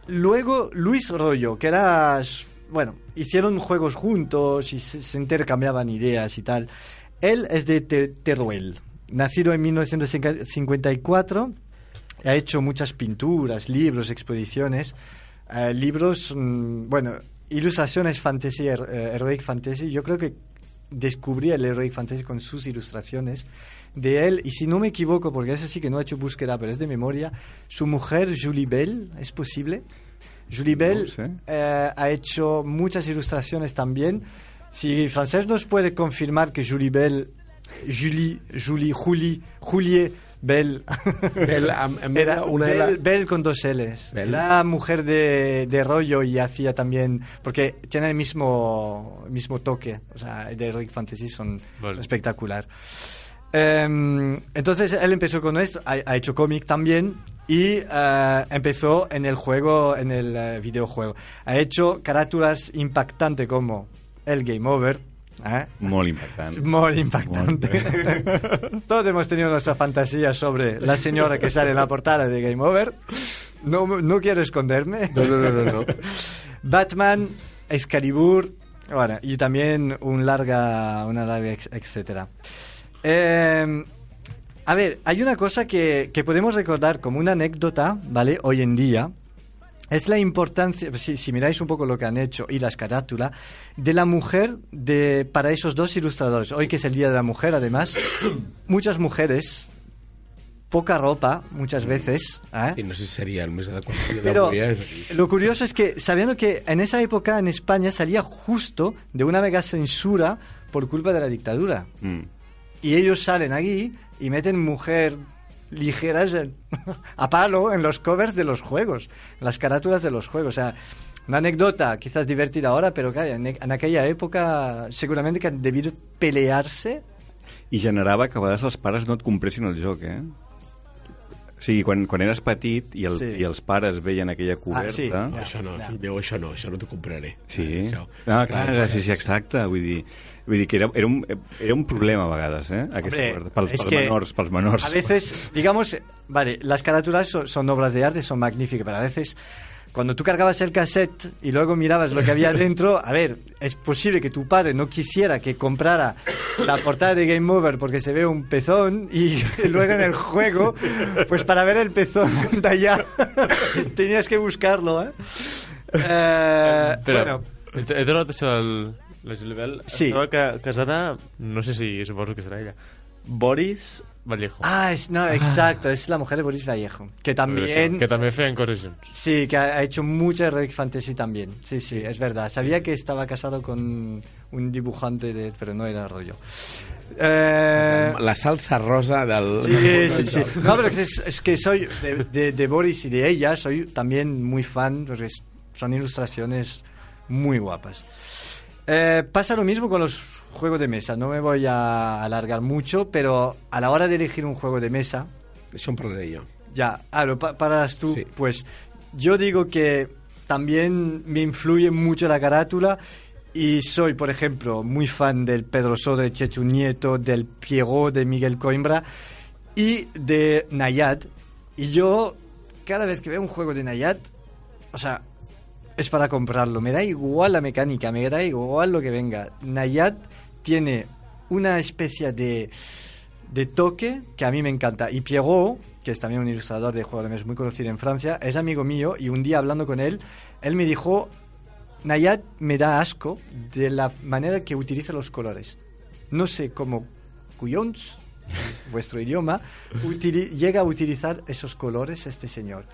luego Luis Rollo, que era... Bueno, hicieron juegos juntos y se, se intercambiaban ideas y tal. Él es de Te- Teruel, nacido en 1954 ha hecho muchas pinturas, libros, exposiciones, eh, libros, mm, bueno, ilustraciones fantasy, her- eh, heroic fantasy. Yo creo que descubrí el heroic fantasy con sus ilustraciones de él y si no me equivoco, porque ese sí que no ha hecho búsqueda, pero es de memoria, su mujer Julie Bell, ¿es posible? Julie Bell sé. eh, ha hecho muchas ilustraciones también. Si Francés nos puede confirmar que Julie Bell, Julie, Julie, Julie, Julie Bell, Bell, amb- amb era una Bell, L. Bell con dos L's. Bell. Era mujer de, de rollo y hacía también, porque tiene el mismo, mismo toque, o sea, de Heroic Fantasy son Vale. espectacular. Em, entonces él empezó con esto, ha, ha hecho cómic también y eh, empezó en el juego, en el eh, videojuego. Ha hecho carátulas impactantes como el Game Over. ¿eh? Molt impactant. Muy impactante. Todos hemos tenido nuestra fantasía sobre la señora que sale en la portada de Game Over. No, no quiero esconderme. No, no, no, no, no. Batman, Excalibur, bueno, y también un larga, una larga, ex- etcétera. Eh, a ver, hay una cosa que, que podemos recordar como una anécdota, ¿vale? Hoy en día, es la importancia, si, si miráis un poco lo que han hecho y las carátulas, de la mujer de, para esos dos ilustradores. Hoy que es el Día de la Mujer, además, muchas mujeres, poca ropa, muchas veces, ¿eh? Sí, no sé si seria el més adequat. Pero Avui és aquí. lo curioso es que, sabiendo que en esa época en España salía justo de una mega censura por culpa de la dictadura. Mm. Y ellos salen aquí y meten mujer ligeras en- a palo en los covers de los juegos, en las carátulas de los juegos. O sea, una anécdota quizás divertida ahora, pero claro, en, en aquella época seguramente que han debido pelearse. I generava que a vegades els pares no et compressin el joc, eh? O sigui, quan, quan eres petit i, el, Sí. i els pares veien aquella coberta... sí. Ja. Això no, ja. Déu, això no, això no t'ho compraré. Sí. Això. Ah, clar, sí, sí, exacte. Vull dir, vull dir que era, era, un, era un problema a vegades, eh? Aquesta Hombre. Pels, es pels que menors, pels menors. A veces, digamos, vale, las carátulas son, son obras de arte, son magníficas, pero a veces cuando tú cargabas el cassette y luego mirabas lo que había dentro, a ver, es posible que tu padre no quisiera que comprara la portada de Game Over porque se ve un pezón y luego en el juego, pues para ver el pezón de allá tenías que buscarlo, ¿eh? Eh, Però, bueno, he, trobat això del... La Julibel Sí. estava casada, no sé si suposo que serà ella, Boris Vallejo. ah, es, no, exacto, es la mujer de Boris Vallejo, que también... Que també feien coses junts. Sí, que ha ha hecho mucha Heroic Fantasy también. Sí, sí, es verdad. Sabía que estaba casado con un dibujante, de, pero no era rollo. Eh, La salsa rosa del... sí, sí, sí. No, pero es, es que soy de, de- de Boris y de ella, soy también muy fan, porque son ilustraciones muy guapas. Eh, pasa lo mismo con los juegos de mesa. No me voy a alargar mucho, pero a la hora de elegir un juego de mesa, en parlaré jo. ya, ah, lo pa- paras tú. Sí. Pues yo digo que también me influye mucho la carátula y soy, por ejemplo, muy fan del Pedro Soto, de Chechu Nieto, del Piego, de Miguel Coimbra y de Nayad. Y yo, cada vez que veo un juego de Nayad, o sea, es para comprarlo. Me da igual la mecánica, me da igual lo que venga. Nayad tiene una especie de, de toque que a mí me encanta. Y Pierrot, que es también un ilustrador de juegos de mesa muy conocido en Francia, es amigo mío y un día hablando con él, él me dijo, Nayad me da asco de la manera que utiliza los colores. No sé cómo cuyons, vuestro idioma, llega a utilizar esos colores este señor.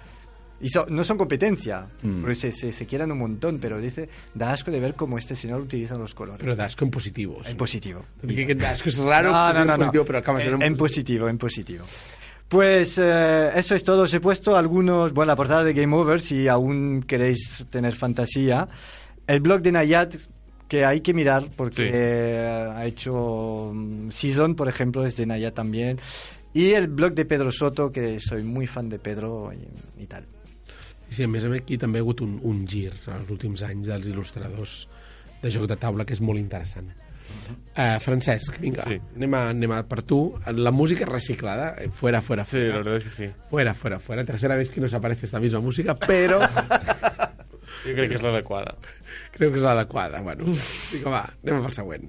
Y so- no son competencia, Mm. porque se, se, se quieran un montón, pero dice, da asco de ver cómo este señor utiliza los colores. Però d'asco en positivo. en positivo. Que aquest d'asco és raro, No, que no, no, en no. positiu, però acaba sent En, en positivo, en positivo. Pues eh, eso es todo. Os he puesto algunos, bueno, la portada de Game Over, si aún queréis tener fantasía. El blog de Nayat, que hay que mirar porque Sí. eh, ha hecho mm, Season, por ejemplo, es de Nayat también. Y el blog de Pedro Soto, que soy muy fan de Pedro y, y tal. Sí, a més a més aquí també ha hagut un, un gir els últims anys dels il·lustradors de joc de taula que és molt interessant. Uh, Francesc, vinga, Sí. anem, a, anem a per tu. La música reciclada, eh, fuera, fuera, Sí, fuera. la verdad es que sí. Fuera, fuera, fuera. Tercera vez que nos aparece esta misma música, pero Jo crec que és l'adequada. creo que és l'adequada. Bueno, vinga, va, anem pel següent.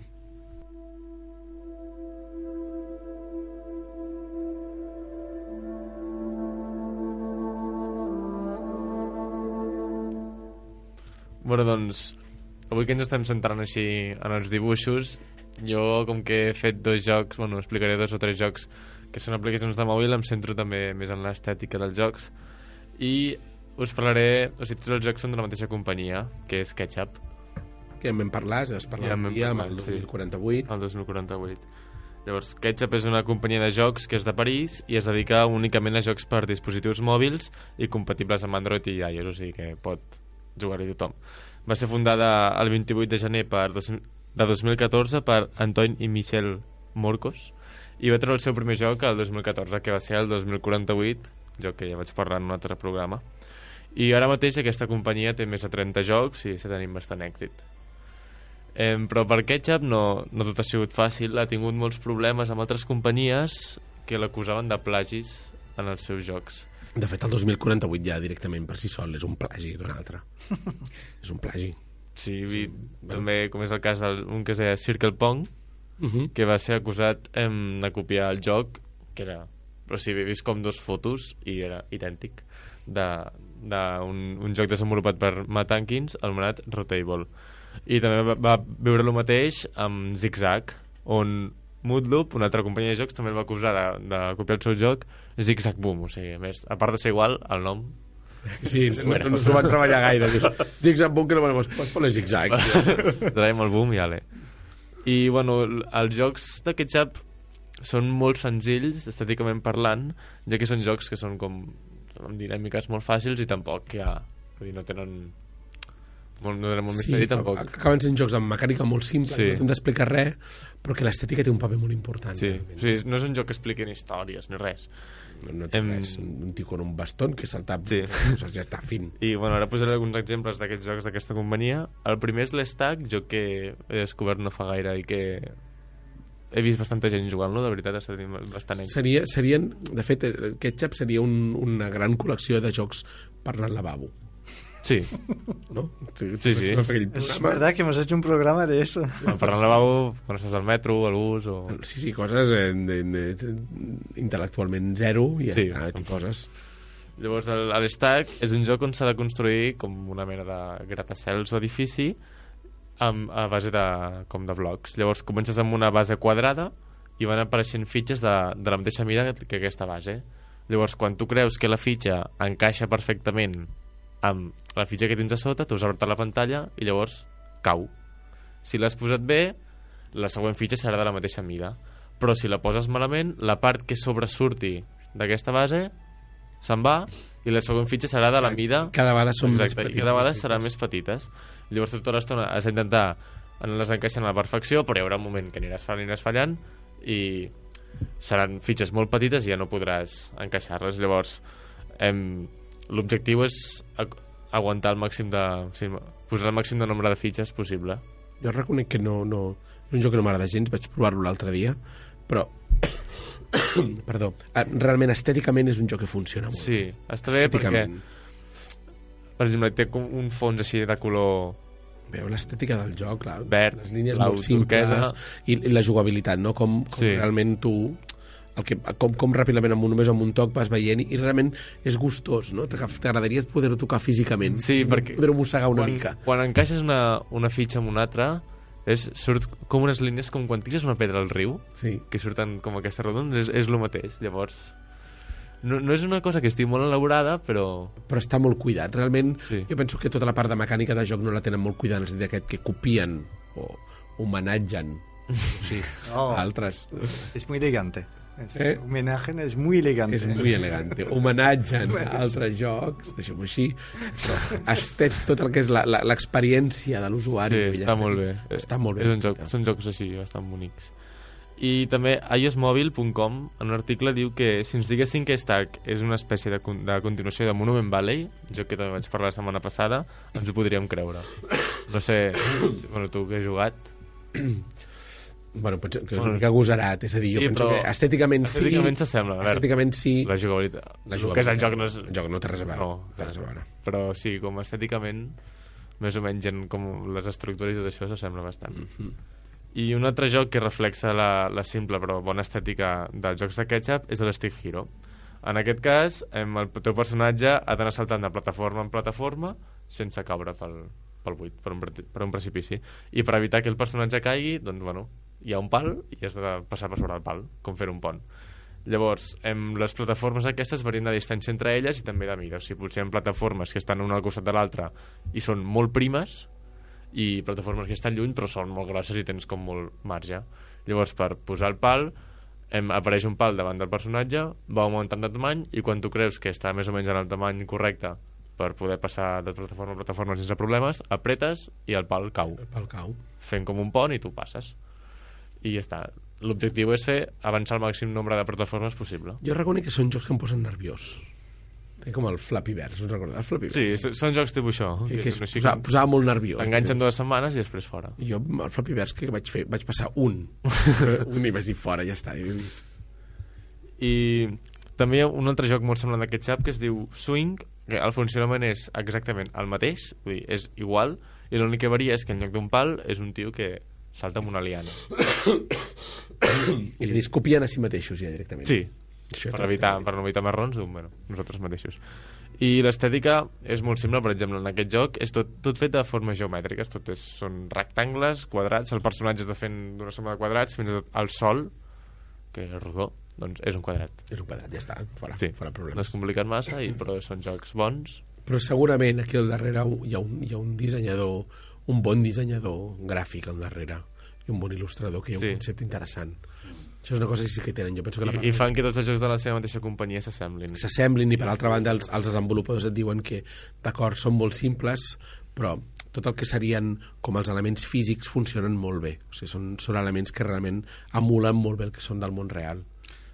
Bueno, doncs, avui que ens estem centrant així en els dibuixos, jo, com que he fet dos jocs, bueno, explicaré dos o tres jocs que són aplicacions de mòbil, em centro també més en l'estètica dels jocs, i us parlaré... O sigui, tots els jocs són de la mateixa companyia, que és Ketchup, Que en vam parlar, es Ja en un vam dia amb parlar, el sí. 2048. el 2048. Llavors, Ketchup és una companyia de jocs que és de París i es dedica únicament a jocs per dispositius mòbils i compatibles amb Android i iOS, o sigui que pot jugar-hi tothom. Va ser fundada el 28 de gener per dos, de 2014 per Antoine i Michel Morcos i va treure el seu primer joc el 2014, que va ser el 2048, joc que ja vaig parlar en un altre programa. I ara mateix aquesta companyia té més de 30 jocs i està tenint bastant èxit. Eh, però per Ketchup no, no tot ha sigut fàcil, ha tingut molts problemes amb altres companyies que l'acusaven de plagis en els seus jocs. De fet, el 2048 ja directament per si sol és un plagi d'un altre. és un plagi. Sí, i també, com és el cas d'un que es deia Circle Pong, Uh -huh. que va ser acusat em, de copiar el joc, que era... Però sí, he vist com dos fotos i era idèntic d'un un joc desenvolupat per Matt Hankins anomenat Rotable. I també va, va viure el mateix amb Zigzag, on Moodloop, una altra companyia de jocs, també el va acusar de, de copiar el seu joc Zigzag Boom, o sigui, a més, a part de ser igual, el nom Sí, no, no, no s'ho van treballar gaire. Dius, zigzag bunker, bueno, pues, pots posar zigzag. traiem el boom i ale. I, bueno, els jocs de Ketchup són molt senzills, estèticament parlant, ja que són jocs que són com amb dinàmiques molt fàcils i tampoc hi ha... Vull dir, no tenen molt, no era molt misteri tampoc. acaben sent jocs amb mecànica molt simple, Sí. no t'han d'explicar res, però que l'estètica té un paper molt important. Sí, realment. sigui, no és un joc que expliqui ni històries ni res. No, no té Em- res, un, tio con un bastón que salta... Sí. Coses, ja està, fin. I bueno, ara posaré alguns exemples d'aquests jocs d'aquesta companyia. El primer és l'Estac, joc que he descobert no fa gaire i que he vist bastanta gent jugant-lo, de veritat, està tenint bastant èxit. Seria, serien, de fet, el Ketchup seria un, una gran col·lecció de jocs per anar al lavabo, Sí, no? Sí, Sí, sí. Es programa. verdad que hemos hecho un programa de eso. per anar al lavabo, quan estàs al metro, al bus o... Sí, sí, coses eh, de, de, de, intel·lectualment zero i ja Sí. està, i coses. Llavors, l'Estac és un joc on s'ha de construir com una mena de gratacels o edifici amb, a base de, com de blocs. Llavors, comences amb una base quadrada i van apareixent fitxes de, de la mateixa mida que aquesta base. Llavors, quan tu creus que la fitxa encaixa perfectament amb la fitxa que tens a sota, tu has obert la pantalla i llavors cau. Si l'has posat bé, la següent fitxa serà de la mateixa mida. Però si la poses malament, la part que sobresurti d'aquesta base se'n va i la següent fitxa serà de la mida Cada vegada són més Exacte, i petites. cada vegada seran més petites. Llavors tota l'estona has d'intentar anar-les encaixant a la perfecció, però hi haurà un moment que aniràs fallant, aniràs fallant i seran fitxes molt petites i ja no podràs encaixar-les. Llavors, em, l'objectiu és aguantar el màxim de... O sigui, posar el màxim de nombre de fitxes possible. Jo reconec que no, no, és un joc que no m'agrada gens, vaig provar-lo l'altre dia, però perdó, eh, realment estèticament és un joc que funciona molt. Sí, està bé perquè, per exemple, té un fons així de color... Veu l'estètica del joc, clar, Verd, les línies molt simples turquesa. i, i la jugabilitat, no? Com, com Sí. realment tu el que, com, com ràpidament amb un, només amb un toc vas veient i, i realment és gustós, no? T'ag- T'agradaria poder-ho tocar físicament Sí, perquè poder-ho mossegar una quan, mica Quan encaixes una, una fitxa amb una altra, és, surt com unes línies com quan tires una pedra al riu, sí. que surten com aquesta rodona, és, és el mateix. Llavors, no, no és una cosa que estigui molt elaborada, però... però està molt cuidat. Realment, Sí. jo penso que tota la part de mecànica de joc no la tenen molt cuidada, en el sentit aquest que copien o homenatgen sí, Oh. altres. Es muy elegante. Eh? Homenaje es muy elegante. És molt elegante. Homenatgen altres jocs, deixem-ho així, però estet, tot el que és la- la- l'experiència de l'usuari. Sí, està molt bé. Està molt bé. És un joc, són jocs així, bastant bonics. I també iosmobile.com en un article diu que si ens diguessin que Stack és una espècie de, con- de continuació de Monument Valley, joc que també vaig parlar la setmana passada, ens ho podríem creure. No sé, bueno, tu que has jugat... Bueno, penso que és Bueno, una mica agosarat, és a dir, jo sí, penso però que estèticament sí... estèticament s'assembla, a veure. Estèticament sí... La jugabilitat. La El que és el joc no és... El joc no té res a veure. No, té res a veure. Però sí, com estèticament, més o menys en com les estructures i tot això s'assembla bastant. Mhm. I un altre joc que reflexa la, la simple però bona estètica dels jocs de ketchup és el Stick Hero. En aquest cas, el teu personatge ha d'anar saltant de plataforma en plataforma sense caure pel, pel buit, per un, per un precipici. I per evitar que el personatge caigui, doncs, bueno, hi ha un pal i has de passar per sobre el pal, com fer un pont. Llavors, em, les plataformes aquestes varien de distància entre elles i també de mida. O sigui, potser hi ha plataformes que estan una al costat de l'altra i són molt primes i plataformes que estan lluny però són molt grosses i tens com molt marge. Llavors, per posar el pal, em, apareix un pal davant del personatge, va augmentant de tamany i quan tu creus que està més o menys en el tamany correcte per poder passar de plataforma a plataforma sense problemes, apretes i el pal cau, Pel cau. fent com un pont i tu passes. I ja està. L'objectiu és fer avançar el màxim nombre de plataformes possible. Jo reconec que són jocs que em posen nerviós. És com el Flappy Birds, us recordeu? El Flappy Birds. Sí, són jocs tipus això. Que, que es posava, com- posava molt nerviós. T'enganxen dues setmanes i després fora. I jo, el Flappy Birds, que vaig fer? Vaig passar un. un i vaig dir fora, ja està. Ja he vist. I també hi ha un altre joc molt semblant a aquest xap que es diu Swing, que el funcionament és exactament el mateix, vull dir, és igual, i l'únic que varia és que en lloc d'un pal és un tio que salta amb una liana. És a dir, es copien a si mateixos ja directament. Sí, Això per, evitar, per no evitar marrons, doncs, bueno, nosaltres mateixos. I l'estètica és molt simple, per exemple, en aquest joc és tot, tot fet de formes geomètriques, tot és, són rectangles, quadrats, el personatge està fent d'una suma de quadrats, fins i tot el sol, que és rodó, doncs és un quadrat. És un quadrat, ja està, fora, Sí, fora no problemes. és complicat massa, i, però són jocs bons. Però segurament aquí al darrere hi ha un, hi ha un dissenyador, un bon dissenyador gràfic al darrere, i un bon il·lustrador, que hi ha un Sí. concepte interessant. Això és una cosa que sí que tenen. Jo penso que la I, I fan que tots els jocs de la seva mateixa companyia s'assemblin. s'assemblin i per altra banda els, els desenvolupadors et diuen que d'acord, són molt simples però tot el que serien com els elements físics funcionen molt bé. O sigui, són, són elements que realment emulen molt bé el que són del món real.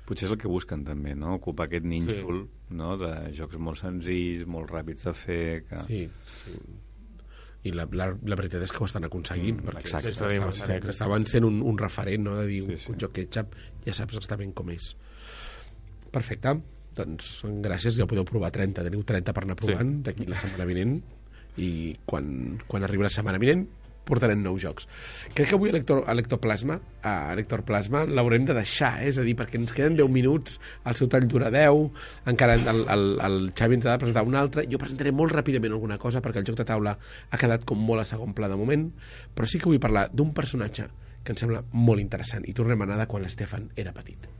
Potser és el que busquen també, no? Ocupar aquest nínxol sí. no? de jocs molt senzills, molt ràpids de fer... Que... Sí, sí. I la, la, la veritat és que ho estan aconseguint, Mm, perquè exacte. estaven, estaven, estaven sent un, un referent, no? de dir, Sí, sí, sí. sí. un joc ketchup ja saps exactament com és. Perfecte, doncs gràcies, ja podeu provar 30, teniu 30 per anar provant sí. d'aquí la setmana vinent i quan, quan arribi la setmana vinent portarem nous jocs. Crec que avui Elector, Electoplasma, a Electoplasma l'haurem de deixar, eh? és a dir, perquè ens queden 10 minuts, el seu tall dura 10, encara el, el, el Xavi ens ha de presentar un altre, jo presentaré molt ràpidament alguna cosa perquè el joc de taula ha quedat com molt a segon pla de moment, però sí que vull parlar d'un personatge que em sembla molt interessant i tornem a anar de quan l'Estefan era petit.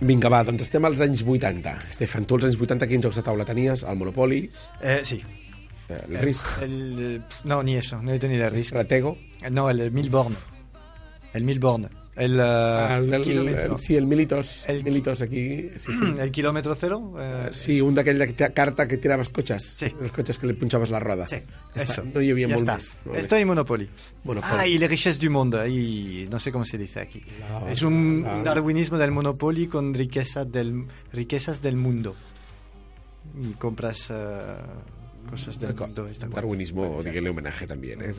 Vinga, va, doncs estem als anys 80. Estefan, tu als anys 80 quins jocs de taula tenies? El Monopoly, Eh, sí. eh, el Risk, El, eh, no, ni eso, no he tenido el risco. Stratego, No, el Milborn. El Milborn. El, eh, el, el, kilómetro. el, sí, el Militos, el Militos aquí, sí, sí. el kilómetro cero. eh, Sí, un de ca- carta que tiraves cotxes. Sí. Els cotxes que li punxaves la roda. Sí, Ja eso. No hi havia ya molt está. més. Molt Esto y Monopoly. Monopoly. Ah, y les richesses du monde. Y no sé cómo se dice aquí. La- es un la- darwinismo del Monopoly con riquezas del, riquezas del mundo. Y compras eh, cosas del mundo. Darwinismo, diguem-li homenatge també, eh?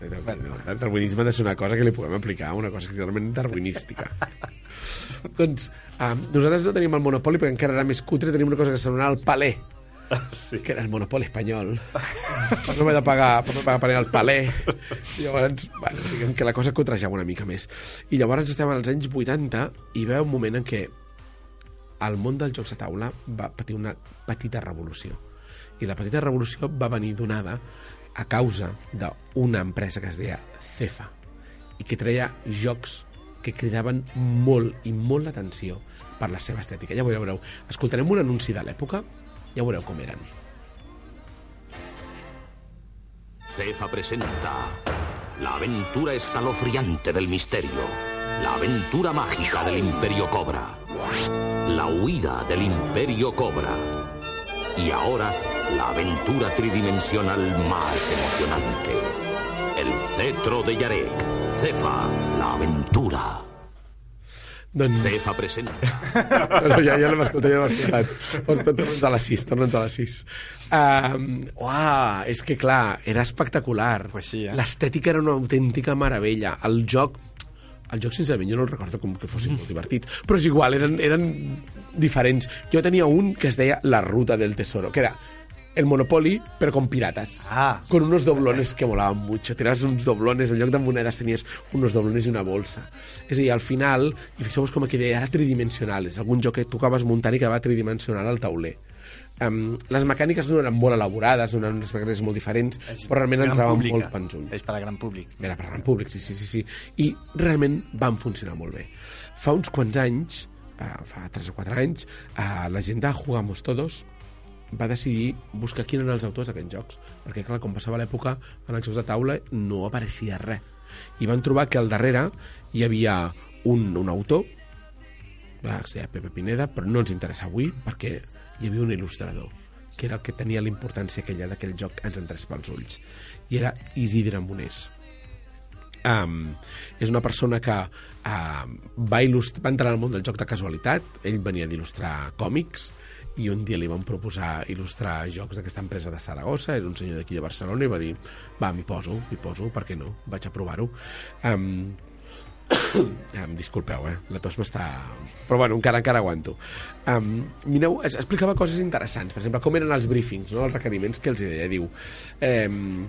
El darwinisme ha de ser una cosa que li puguem aplicar, una cosa clarament darwinística. doncs um, nosaltres no tenim el monopoli perquè encara era més cutre, tenim una cosa que s'anomena el palé, sí. que era el monopoli espanyol. no haver de pagar, no pagar per al palé. I llavors, bueno, diguem que la cosa cutrejava una mica més. I llavors estem als anys 80 i veu un moment en què el món dels jocs de taula va patir una petita revolució. I la petita revolució va venir donada a causa d'una empresa que es deia Cefa i que treia jocs que cridaven molt i molt l'atenció per la seva estètica. Ja ho veureu. Escoltarem un anunci de l'època, ja veureu com eren. Cefa presenta la aventura escalofriante del misterio, la aventura mágica del Imperio Cobra, la huida del Imperio Cobra y ahora la aventura tridimensional más emocionante, el cetro de Yarek, Cefa, la aventura. Doncs... Cefa presenta No, ja, ja l'hem escoltat, ja l'hem escoltat. Doncs torna'ns a les 6, torna'ns a les 6. Um, uah, és que clar, era espectacular. Pues sí, eh? L'estètica era una autèntica meravella. El joc, el joc, sincerament, jo no el recordo com que fos molt divertit. Però és igual, eren, eren diferents. Jo tenia un que es deia La Ruta del Tesoro, que era el Monopoly, però con piratas. Ah. Con unos doblones que molaban mucho. Tirabas uns doblones, en lloc de monedes tenies unos doblones i una bolsa. És a dir, al final, i fixeu-vos com que era tridimensional. És algun joc que tocaves muntant i quedava tridimensional al tauler. Um, les mecàniques no eren molt elaborades, no eren unes mecàniques molt diferents, però realment entraven molt pels ulls. És per a gran públic. Era per gran públic, sí, sí, sí, sí. I realment van funcionar molt bé. Fa uns quants anys, eh, fa 3 o 4 anys, eh, la gent de Jugamos Todos va decidir buscar qui eren els autors d'aquests jocs. Perquè, clar, com passava l'època, en els jocs de taula no apareixia res. I van trobar que al darrere hi havia un, un autor, que es deia Pepe Pineda, però no ens interessa avui perquè hi havia un il·lustrador que era el que tenia la importància aquella d'aquell joc ens entrés pels ulls i era Isidre Monés um, és una persona que uh, va, va entrar al món del joc de casualitat ell venia d'il·lustrar còmics i un dia li van proposar il·lustrar jocs d'aquesta empresa de Saragossa, era un senyor d'aquí de Barcelona i va dir, va, m'hi poso, m'hi poso, per què no? Vaig a provar-ho. Um, um, disculpeu, eh? La tos m'està... Però bueno, encara, encara aguanto. Um, mireu, es, explicava coses interessants. Per exemple, com eren els briefings, no? els requeriments que els deia. Diu, um,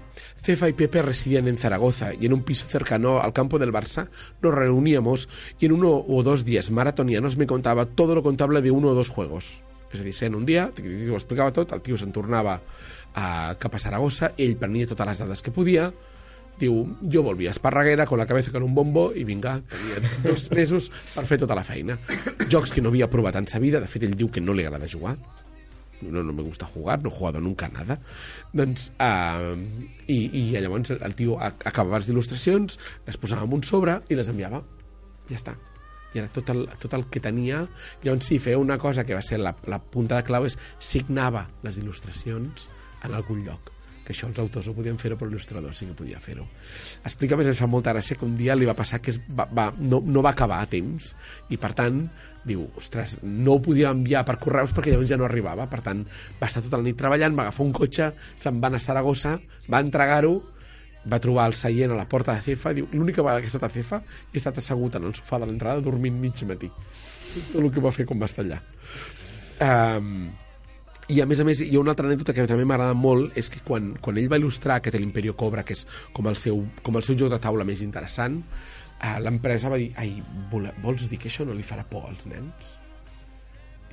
Cefa y Pepe residían en Zaragoza y en un piso cercano al campo del Barça nos reuníamos y en uno o dos días maratonianos me contaba todo lo contable de uno o dos juegos. És a dir, sent un dia, ho explicava tot, el tio se'n tornava a, cap a Saragossa, ell prenia totes les dades que podia, diu, jo volvia Esparreguera con la cabeza con un bombo i vinga, tenia dos mesos per fer tota la feina. Jocs que no havia provat en sa vida, de fet ell diu que no li agrada jugar, no, no me gusta jugar, no he jugado nunca nada. Doncs, uh, i, i llavors el tio ac- acabava les il·lustracions, les posava en un sobre i les enviava. ja està i era tot el, tot el que tenia llavors sí, feia una cosa que va ser la, la punta de clau és signava les il·lustracions en algun lloc que això els autors no podien fer-ho, però l'il·lustrador sí que podia fer-ho. Explica més, em fa molta gràcia que un dia li va passar que es va, va, no, no va acabar a temps i per tant diu, ostres, no ho podia enviar per correus perquè llavors ja no arribava, per tant va estar tota la nit treballant, va agafar un cotxe se'n va anar a Saragossa, va entregar-ho va trobar el seient a la porta de Cefa diu, l'única vegada que he estat a Cefa he estat assegut en el sofà de l'entrada dormint mig matí tot el que va fer quan va estar allà. Um, i a més a més hi ha una altra anècdota que també m'agrada molt és que quan, quan ell va il·lustrar aquest l'Imperio Cobra que és com el seu, com el seu joc de taula més interessant eh, l'empresa va dir ai, vol, vols dir que això no li farà por als nens?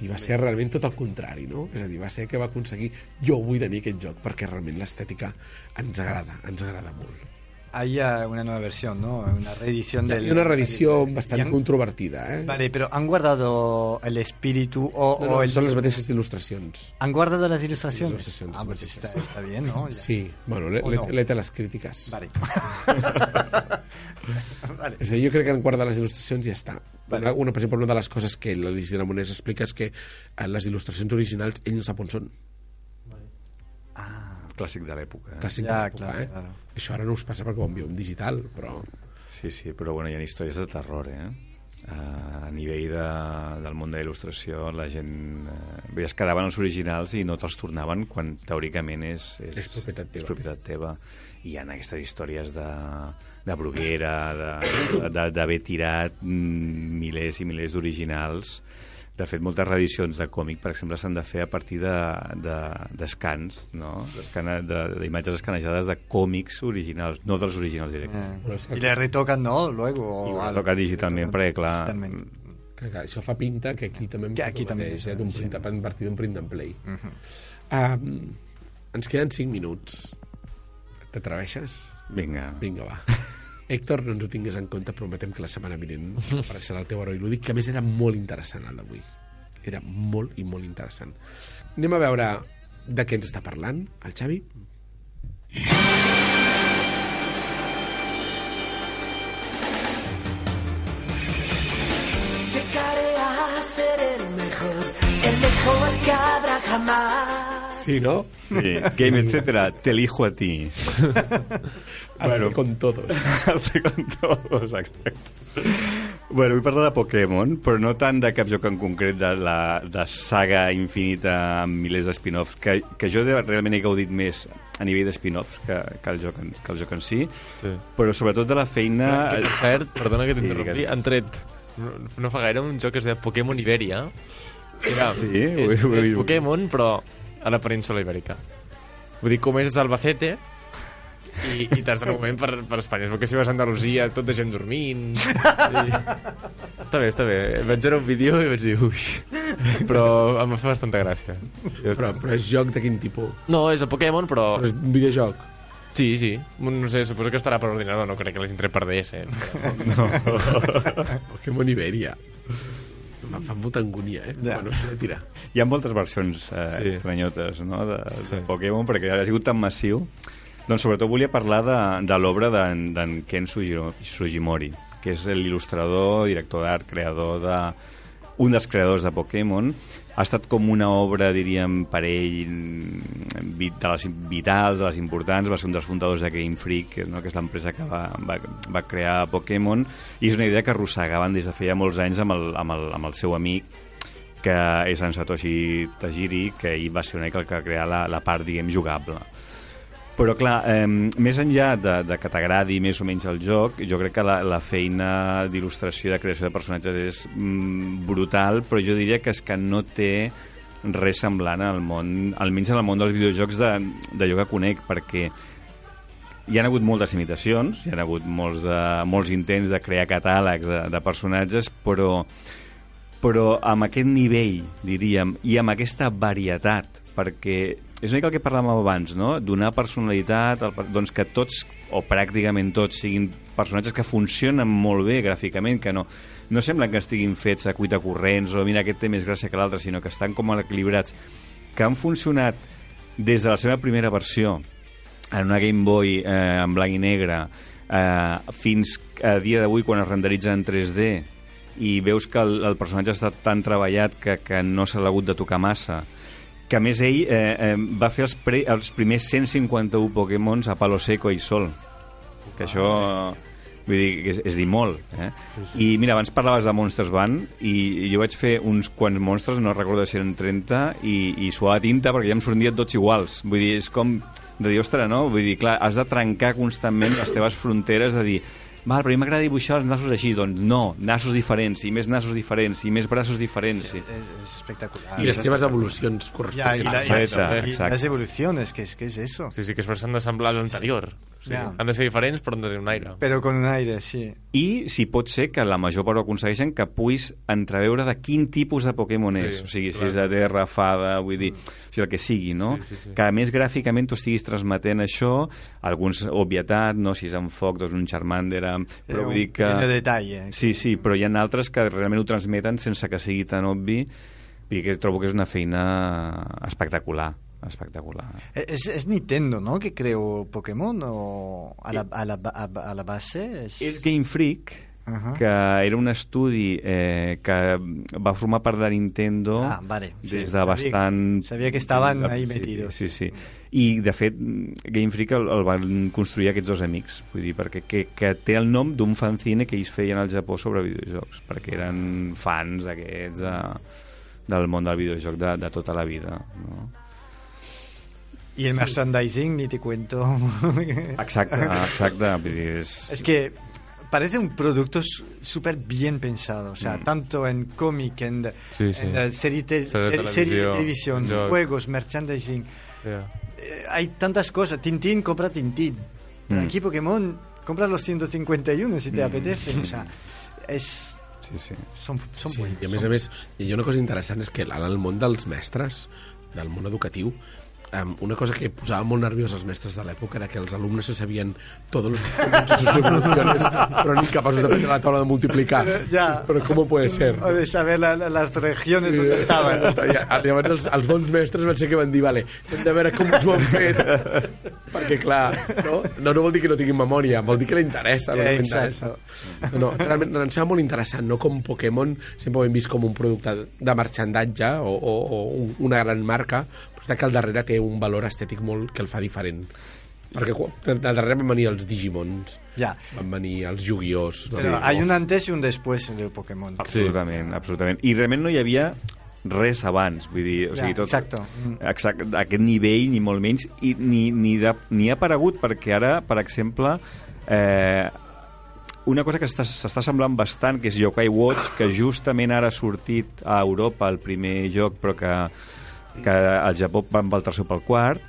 i va ser realment tot el contrari no? és a dir, va ser que va aconseguir jo vull tenir aquest joc perquè realment l'estètica ens agrada, ens agrada molt Hay uh, una nueva versión, ¿no? Una reedición del... Hay una reedición del- bastante han- controvertida, ¿eh? Vale, pero ¿han guardado el espíritu o, No, o no, el... són les mateixes il·lustracions. ¿Han guardado las ilustraciones? ilustraciones, ah, pues está, está bien, ¿no? Ya. Sí, bueno, l'he O no? l'he les crítiques. Vale. vale. És a dir, jo crec que han guardat les il·lustracions i ja està. Vale. Una, una, per exemple, una de les coses que l'Alicia Ramonès explica és que eh, les il·lustracions originals ell no sap on són. Clàssic de l'època. Eh? Clàssic Ja, de l'època, clar, eh? claro. Això ara no us passa perquè ho envieu en digital, però... Sí, sí, però bueno, hi ha històries de terror, eh? Uh, a nivell de, del món de la il·lustració la gent eh, es quedaven els originals i no te'ls tornaven quan teòricament és, és, És propietat teva. és propietat teva i hi ha aquestes històries de, de bruguera d'haver tirat mm, milers i milers d'originals de fet, moltes reedicions de còmic, per exemple, s'han de fer a partir d'escans, de, d'escans, no? D'escana- de- d'imatges escanejades de còmics originals, no dels originals directament. Però és que, Y le retocan, ¿no? Luego. I o ho algo. toca digitalment, perquè, clar, Digitalment. que, que això fa pinta que aquí també em Que aquí també, mateix, eh, d'un sí. print, a partir d'un print and play. Ujú. Um, ens queden 5 minuts. T'atreveixes? vinga. Vinga, va. Héctor, no ens ho tingués en compte, prometem que la setmana vinent apareixerà el teu heroi lúdic, que a més era molt interessant el d'avui. Era molt i molt interessant. Anem a veure de què ens està parlant, el Xavi. Llegaré a ser el mejor, el mejor que habrá jamás. Sí, no? Sí, Game Etcétera, te elijo a ti. Bueno. Con todos. Hazte con todos, exacte. Bueno, vull parlar de Pokémon, però no tant de cap joc en concret de la de saga infinita amb milers de spin-offs, que, que jo de- realment he gaudit més a nivell de spin-offs que, que, el joc en, que el joc en si, Sí. però sobretot de la feina... Que, per cert, perdona que Sí, t'interrompi, digues. han tret no, no fa gaire un joc que es deia Pokémon Iberia. Era, Sí, és, ho he- ho he és. Pokémon, però a la península Ibèrica. Vull dir, com és Albacete, i, i t'has de moment per, per Espanya. És que si vas a Andalusia, tot de gent dormint... I... Està bé, està bé. Vaig veure un vídeo i vaig dir, ui... Però em va fer bastanta gràcia. Però, però és joc de quin tipus? No, és el Pokémon, però... Però és un videojoc. Sí, sí. No sé, suposo que estarà per ordinador, no crec que l'hagin tret per DS. Eh? No. Pokémon Iberia. Em fa molta angúnia, eh? Ja. Bueno, ja tira. Hi ha moltes versions eh, Sí. estranyotes no? de, Sí. de Pokémon perquè ha sigut tan massiu doncs sobretot volia parlar de, de l'obra d'en Ken Sugimori que és l'il·lustrador, director d'art, creador de un dels creadors de Pokémon ha estat com una obra, diríem, per ell de les vitals, de les importants, va ser un dels fundadors de Game Freak, no? que és l'empresa que va, va, va crear Pokémon, i és una idea que arrossegaven des de feia molts anys amb el, amb el, amb el seu amic, que és en Satoshi Tajiri, que ell va ser una mica el que va crear la, la part, diguem, jugable. Però, clar, eh, més enllà de, de que t'agradi més o menys el joc, jo crec que la, la feina d'il·lustració i de creació de personatges és mm, brutal, però jo diria que és que no té res semblant al món, almenys en el món dels videojocs de, que conec, perquè hi han hagut moltes imitacions, hi han hagut molts, de, molts intents de crear catàlegs de, de personatges, però però amb aquest nivell, diríem, i amb aquesta varietat, perquè és una mica el que parlàvem abans, no? Donar personalitat, al, per- doncs que tots, o pràcticament tots, siguin personatges que funcionen molt bé gràficament, que no, no semblen que estiguin fets a cuita corrents, o mira, aquest té més gràcia que l'altre, sinó que estan com equilibrats, que han funcionat des de la seva primera versió, en una Game Boy eh, en blanc i negre, eh, fins a dia d'avui quan es renderitza en 3D i veus que el, el personatge està tan treballat que, que no s'ha hagut de tocar massa que a més ell eh, eh, va fer els, pre, els primers 151 Pokémons a Palo Seco i Sol que això vull dir, és, és dir molt eh? i mira, abans parlaves de Monsters Band i jo vaig fer uns quants monstres no recordo si eren 30 i, i suava tinta perquè ja em sortien tots iguals vull dir, és com de dir, ostres, no? Vull dir, clar, has de trencar constantment les teves fronteres de dir, Val, però a mi m'agrada dibuixar els nassos així. Doncs no, nassos diferents, i més nassos diferents, i més braços diferents. Sí. Es, es espectacular. I les seves evolucions Ya, y, corresponents. la- Exacte, y exacte. las evoluciones, ¿qué es, qué es eso? Sí, sí, que es s'han d'assemblar a l'anterior. O sigui, Ja. Han de ser diferents, però han de tenir un aire. Pero con un aire, sí. I si pot ser que la major part ho aconsegueixen que puguis entreveure de quin tipus de Pokémon és. Sí, o sigui, si clar. és de terra, fada, vull dir, o sigui, el que sigui, no? Sí, sí, sí. Que a més gràficament tu estiguis transmetent això, alguns obvietat, no? Si és en foc, doncs un Charmander, amb... però Eh, vull dir que... pequeño detalle. Sí, sí, però hi ha altres que realment ho transmeten sense que sigui tan obvi i que trobo que és una feina espectacular, espectacular. Es, es Nintendo, ¿no? Que creó Pokémon o a la, a la, a, a la base. Es... És Game Freak, Ajá. que era un estudi eh, que va formar part de Nintendo Ah, vale. Sí, des de sabia- bastant... sabia que estaven ahí Sí, metidos. Sí, sí. I, de fet, Game Freak el, el van construir aquests dos amics, vull dir, perquè que, que té el nom d'un fanzine que ells feien al Japó sobre videojocs, perquè eren fans aquests de, del món del videojoc de, de tota la vida, no? Y el merchandising, ni te cuento. Exacte, exacte, és... Es que parece un producto súper bien pensado, o sea, Mm. tanto en cómic, en, Sí, sí. en, serie, te- Serie de serie- de televisión, joc. juegos, merchandising. Ja. Eh, hay tantas cosas. Tintín compra Tintín. Mm. aquí Pokémon compra los 151 si te Mm. apetece. O sea, es, Sí, sí. son, son Sí, buenos. i a més son- a més, hi ha una cosa interessant és que en el món dels mestres, del món educatiu, um, una cosa que posava molt nerviós als mestres de l'època era que els alumnes se sabien tots els revoluciones, però ni capaços de prendre la taula de multiplicar. Ja. Però com puede ser? O de saber la- regiones donde estaban. I, llavors els, els bons mestres van ser que van dir vale, hem de veure com s'ho han fet perquè clar, no? no, no vol dir que no tinguin memòria, vol dir que li interessa, no, interessa. no, no, realment em sembla molt interessant no? com Pokémon sempre ho hem vist com un producte de marxandatge o, o, o un- una gran marca però és que al darrere té un valor estètic molt que el fa diferent perquè al darrere van venir els Digimons Ya. van venir els Yu-Gi-Ohs no? Pero hay un antes y un después del Pokémon. Absolutament, absolutament. I realment no hi havia res abans, vull dir, o Ja, sigui, tot, exacto. Mm. exacte, aquest nivell, ni molt menys, i ni, ni, de, ni ha aparegut, perquè ara, per exemple, eh, una cosa que s'està semblant bastant, que és Yokai Watch, que justament ara ha sortit a Europa el primer joc, però que, que al Japó van pel tercer pel quart,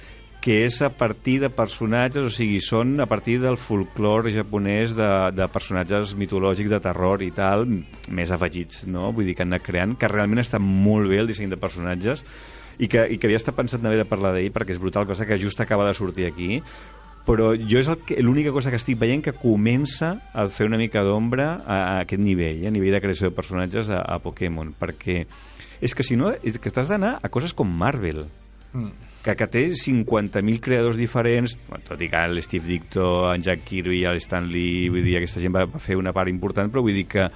que és a partir de personatges, o sigui, són a partir del folclore japonès de, de personatges mitològics de terror i tal, més afegits, no? Vull dir que han anat creant, que realment està molt bé el disseny de personatges i que, i que havia estat pensat també de parlar d'ell perquè és brutal, cosa que just acaba de sortir aquí però jo és el l'única cosa que estic veient que comença a fer una mica d'ombra a, a aquest nivell, a nivell de creació de personatges a, a Pokémon, perquè és que si no, és que t'has d'anar a coses com Marvel, Mm. que, que té 50.000 creadors diferents, tot i que l'Steve Dicto, en Jack Kirby, el Stan Lee, vull dir, aquesta gent va fer una part important, però vull dir que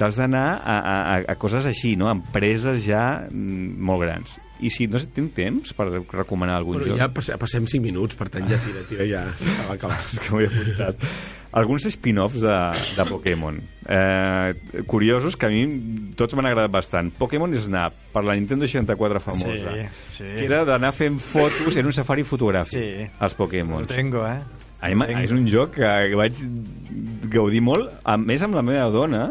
t'has d'anar a, a, a- coses així, no? empreses ja mm, molt grans. I si no sé, tinc temps per recomanar algun Però joc? ja passe- passem 5 minuts, per tant ja tira, tira, ja acaba, acaba. És que m'ho he apuntat. Alguns spin-offs de, de Pokémon. Eh, curiosos, que a mi tots m'han agradat bastant. Pokémon Snap, per la Nintendo 64 famosa. Sí, sí. Que era d'anar fent fotos, era un safari fotogràfic, Sí. els Lo Pokémon. tengo, ¿eh? A mi, és un joc que vaig gaudir molt, a més amb la meva dona,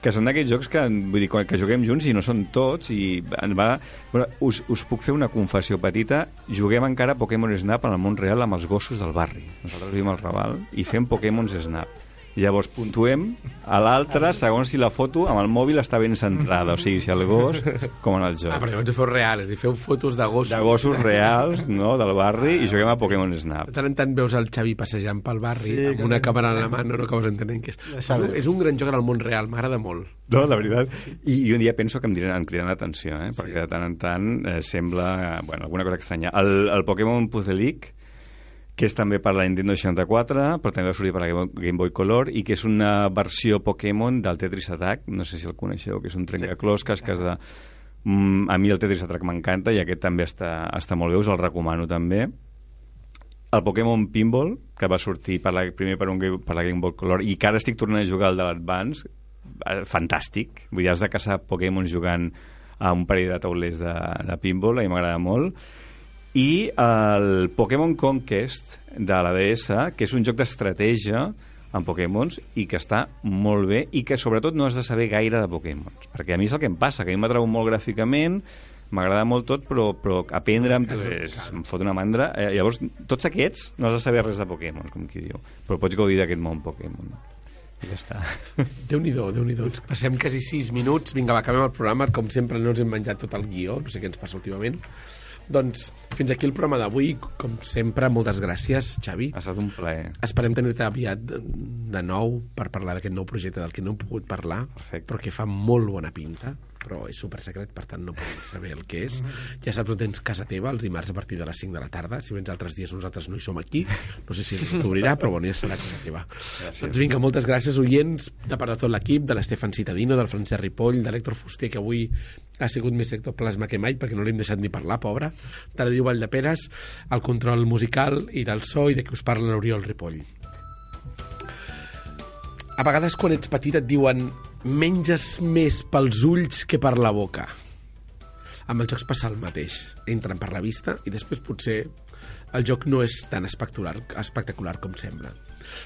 que són d'aquells jocs que, vull dir, que juguem junts i no són tots i en va... Bueno, us, us puc fer una confessió petita. Juguem encara Pokémon Snap en el món real amb els gossos del barri. Nosaltres vivim al Raval i fem Pokémon Snap i llavors puntuem a l'altre segons si la foto amb el mòbil està ben centrada o sigui, si el gos, com en el joc Ah, però llavors feu reals, i feu fotos de gossos. de gossos reals no, del barri i juguem a Pokémon Snap De tant en tant veus el Xavi passejant pel barri Sí, amb una càmera en la mà, no, no acabes entenent què és. Ja És un, és un gran joc en el món real, m'agrada molt. No, la veritat. I, I un dia penso que em, diran, em criden l'atenció, eh? perquè de tant en tant eh, sembla eh, bueno, alguna cosa estranya. El, el Pokémon Puzzle League, que és també per la Nintendo 64, però també va sortir per la Game Boy Color, i que és una versió Pokémon del Tetris Attack, no sé si el coneixeu, que és un trencaclosques que has de... Mm, a mi el Tetris Attack m'encanta i aquest també està, està molt bé, us el recomano també. El Pokémon Pinball, que va sortir per la, primer per, un, per la Game Boy Color i que ara estic tornant a jugar al de l'Advance, eh, fantàstic. Vull dir, has de caçar Pokémon jugant a un parell de taulers de, de pinball, mi m'agrada molt. I el Pokémon Conquest de la DS, que és un joc d'estratègia en Pokémons i que està molt bé i que sobretot no has de saber gaire de Pokémons perquè a mi és el que em passa, que a mi m'atrau molt gràficament m'agrada molt tot però, però aprendre em, és, em fot una mandra eh, llavors tots aquests no has de saber res de Pokémons com qui diu, però pots gaudir d'aquest món Pokémon i ja està Déu-n'hi-do, déu nhi déu Passem quasi 6 minuts. Vinga, va, acabem el programa. Com sempre, no ens hem menjat tot el guió. No sé què ens passa últimament. Doncs fins aquí el programa d'avui. Com sempre, moltes gràcies, Xavi. ha estat un plaer Esperem tenir-te aviat de, nou per parlar d'aquest nou projecte del que no hem pogut parlar, Perfecte. però que fa molt bona pinta, però és super secret, per tant no podem saber el que és. Ja saps on tens casa teva, els dimarts a partir de les 5 de la tarda. Si vens altres dies nosaltres no hi som aquí. No sé si ens t'obrirà, però bueno, ja serà casa teva. Doncs vinga, moltes gràcies, oients, de part de tot l'equip, de l'Estefan Citadino, del Francesc Ripoll, de l'Hèctor Fuster, que avui ha sigut més ectoplasma que mai, perquè no l'hem deixat ni parlar, pobre, de la Diu Valldeperes, el control musical i del so, i de qui us parla l'Oriol Ripoll. A vegades quan ets petit et diuen menges més pels ulls que per la boca. Amb els jocs passa el mateix. Entren per la vista i després potser el joc no és tan espectacular, espectacular com sembla.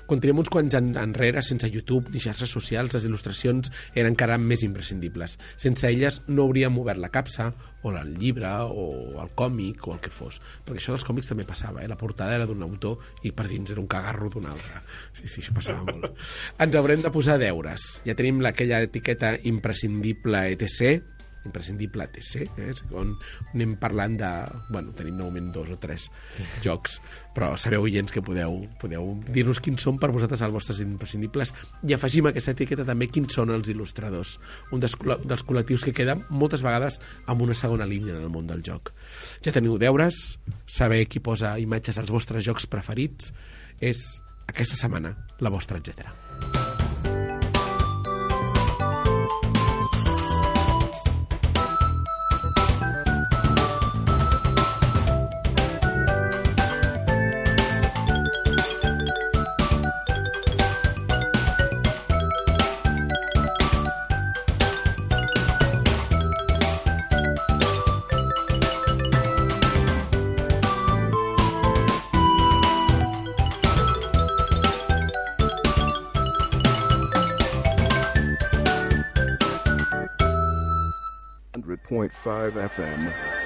Quan teníem uns quants en, enrere, sense YouTube ni xarxes socials, les il·lustracions eren encara més imprescindibles. Sense elles no hauríem obert la capsa, o el llibre, o el còmic, o el que fos. Perquè això dels còmics també passava, eh? La portada era d'un autor i per dins era un cagarro d'un altre. Sí, sí, això passava molt. Ens haurem de posar deures. Ja tenim aquella etiqueta imprescindible ETC, imprescindible TC, eh? on anem parlant de... Bueno, tenim de moment dos o tres sí. jocs, però sabeu, oients, que podeu, podeu dir-nos quins són per vosaltres els vostres imprescindibles i afegim a aquesta etiqueta també quins són els il·lustradors, un dels, dels col·lectius que queden moltes vegades amb una segona línia en el món del joc. Ja teniu deures, saber qui posa imatges als vostres jocs preferits, és aquesta setmana la vostra etcètera. Five FM.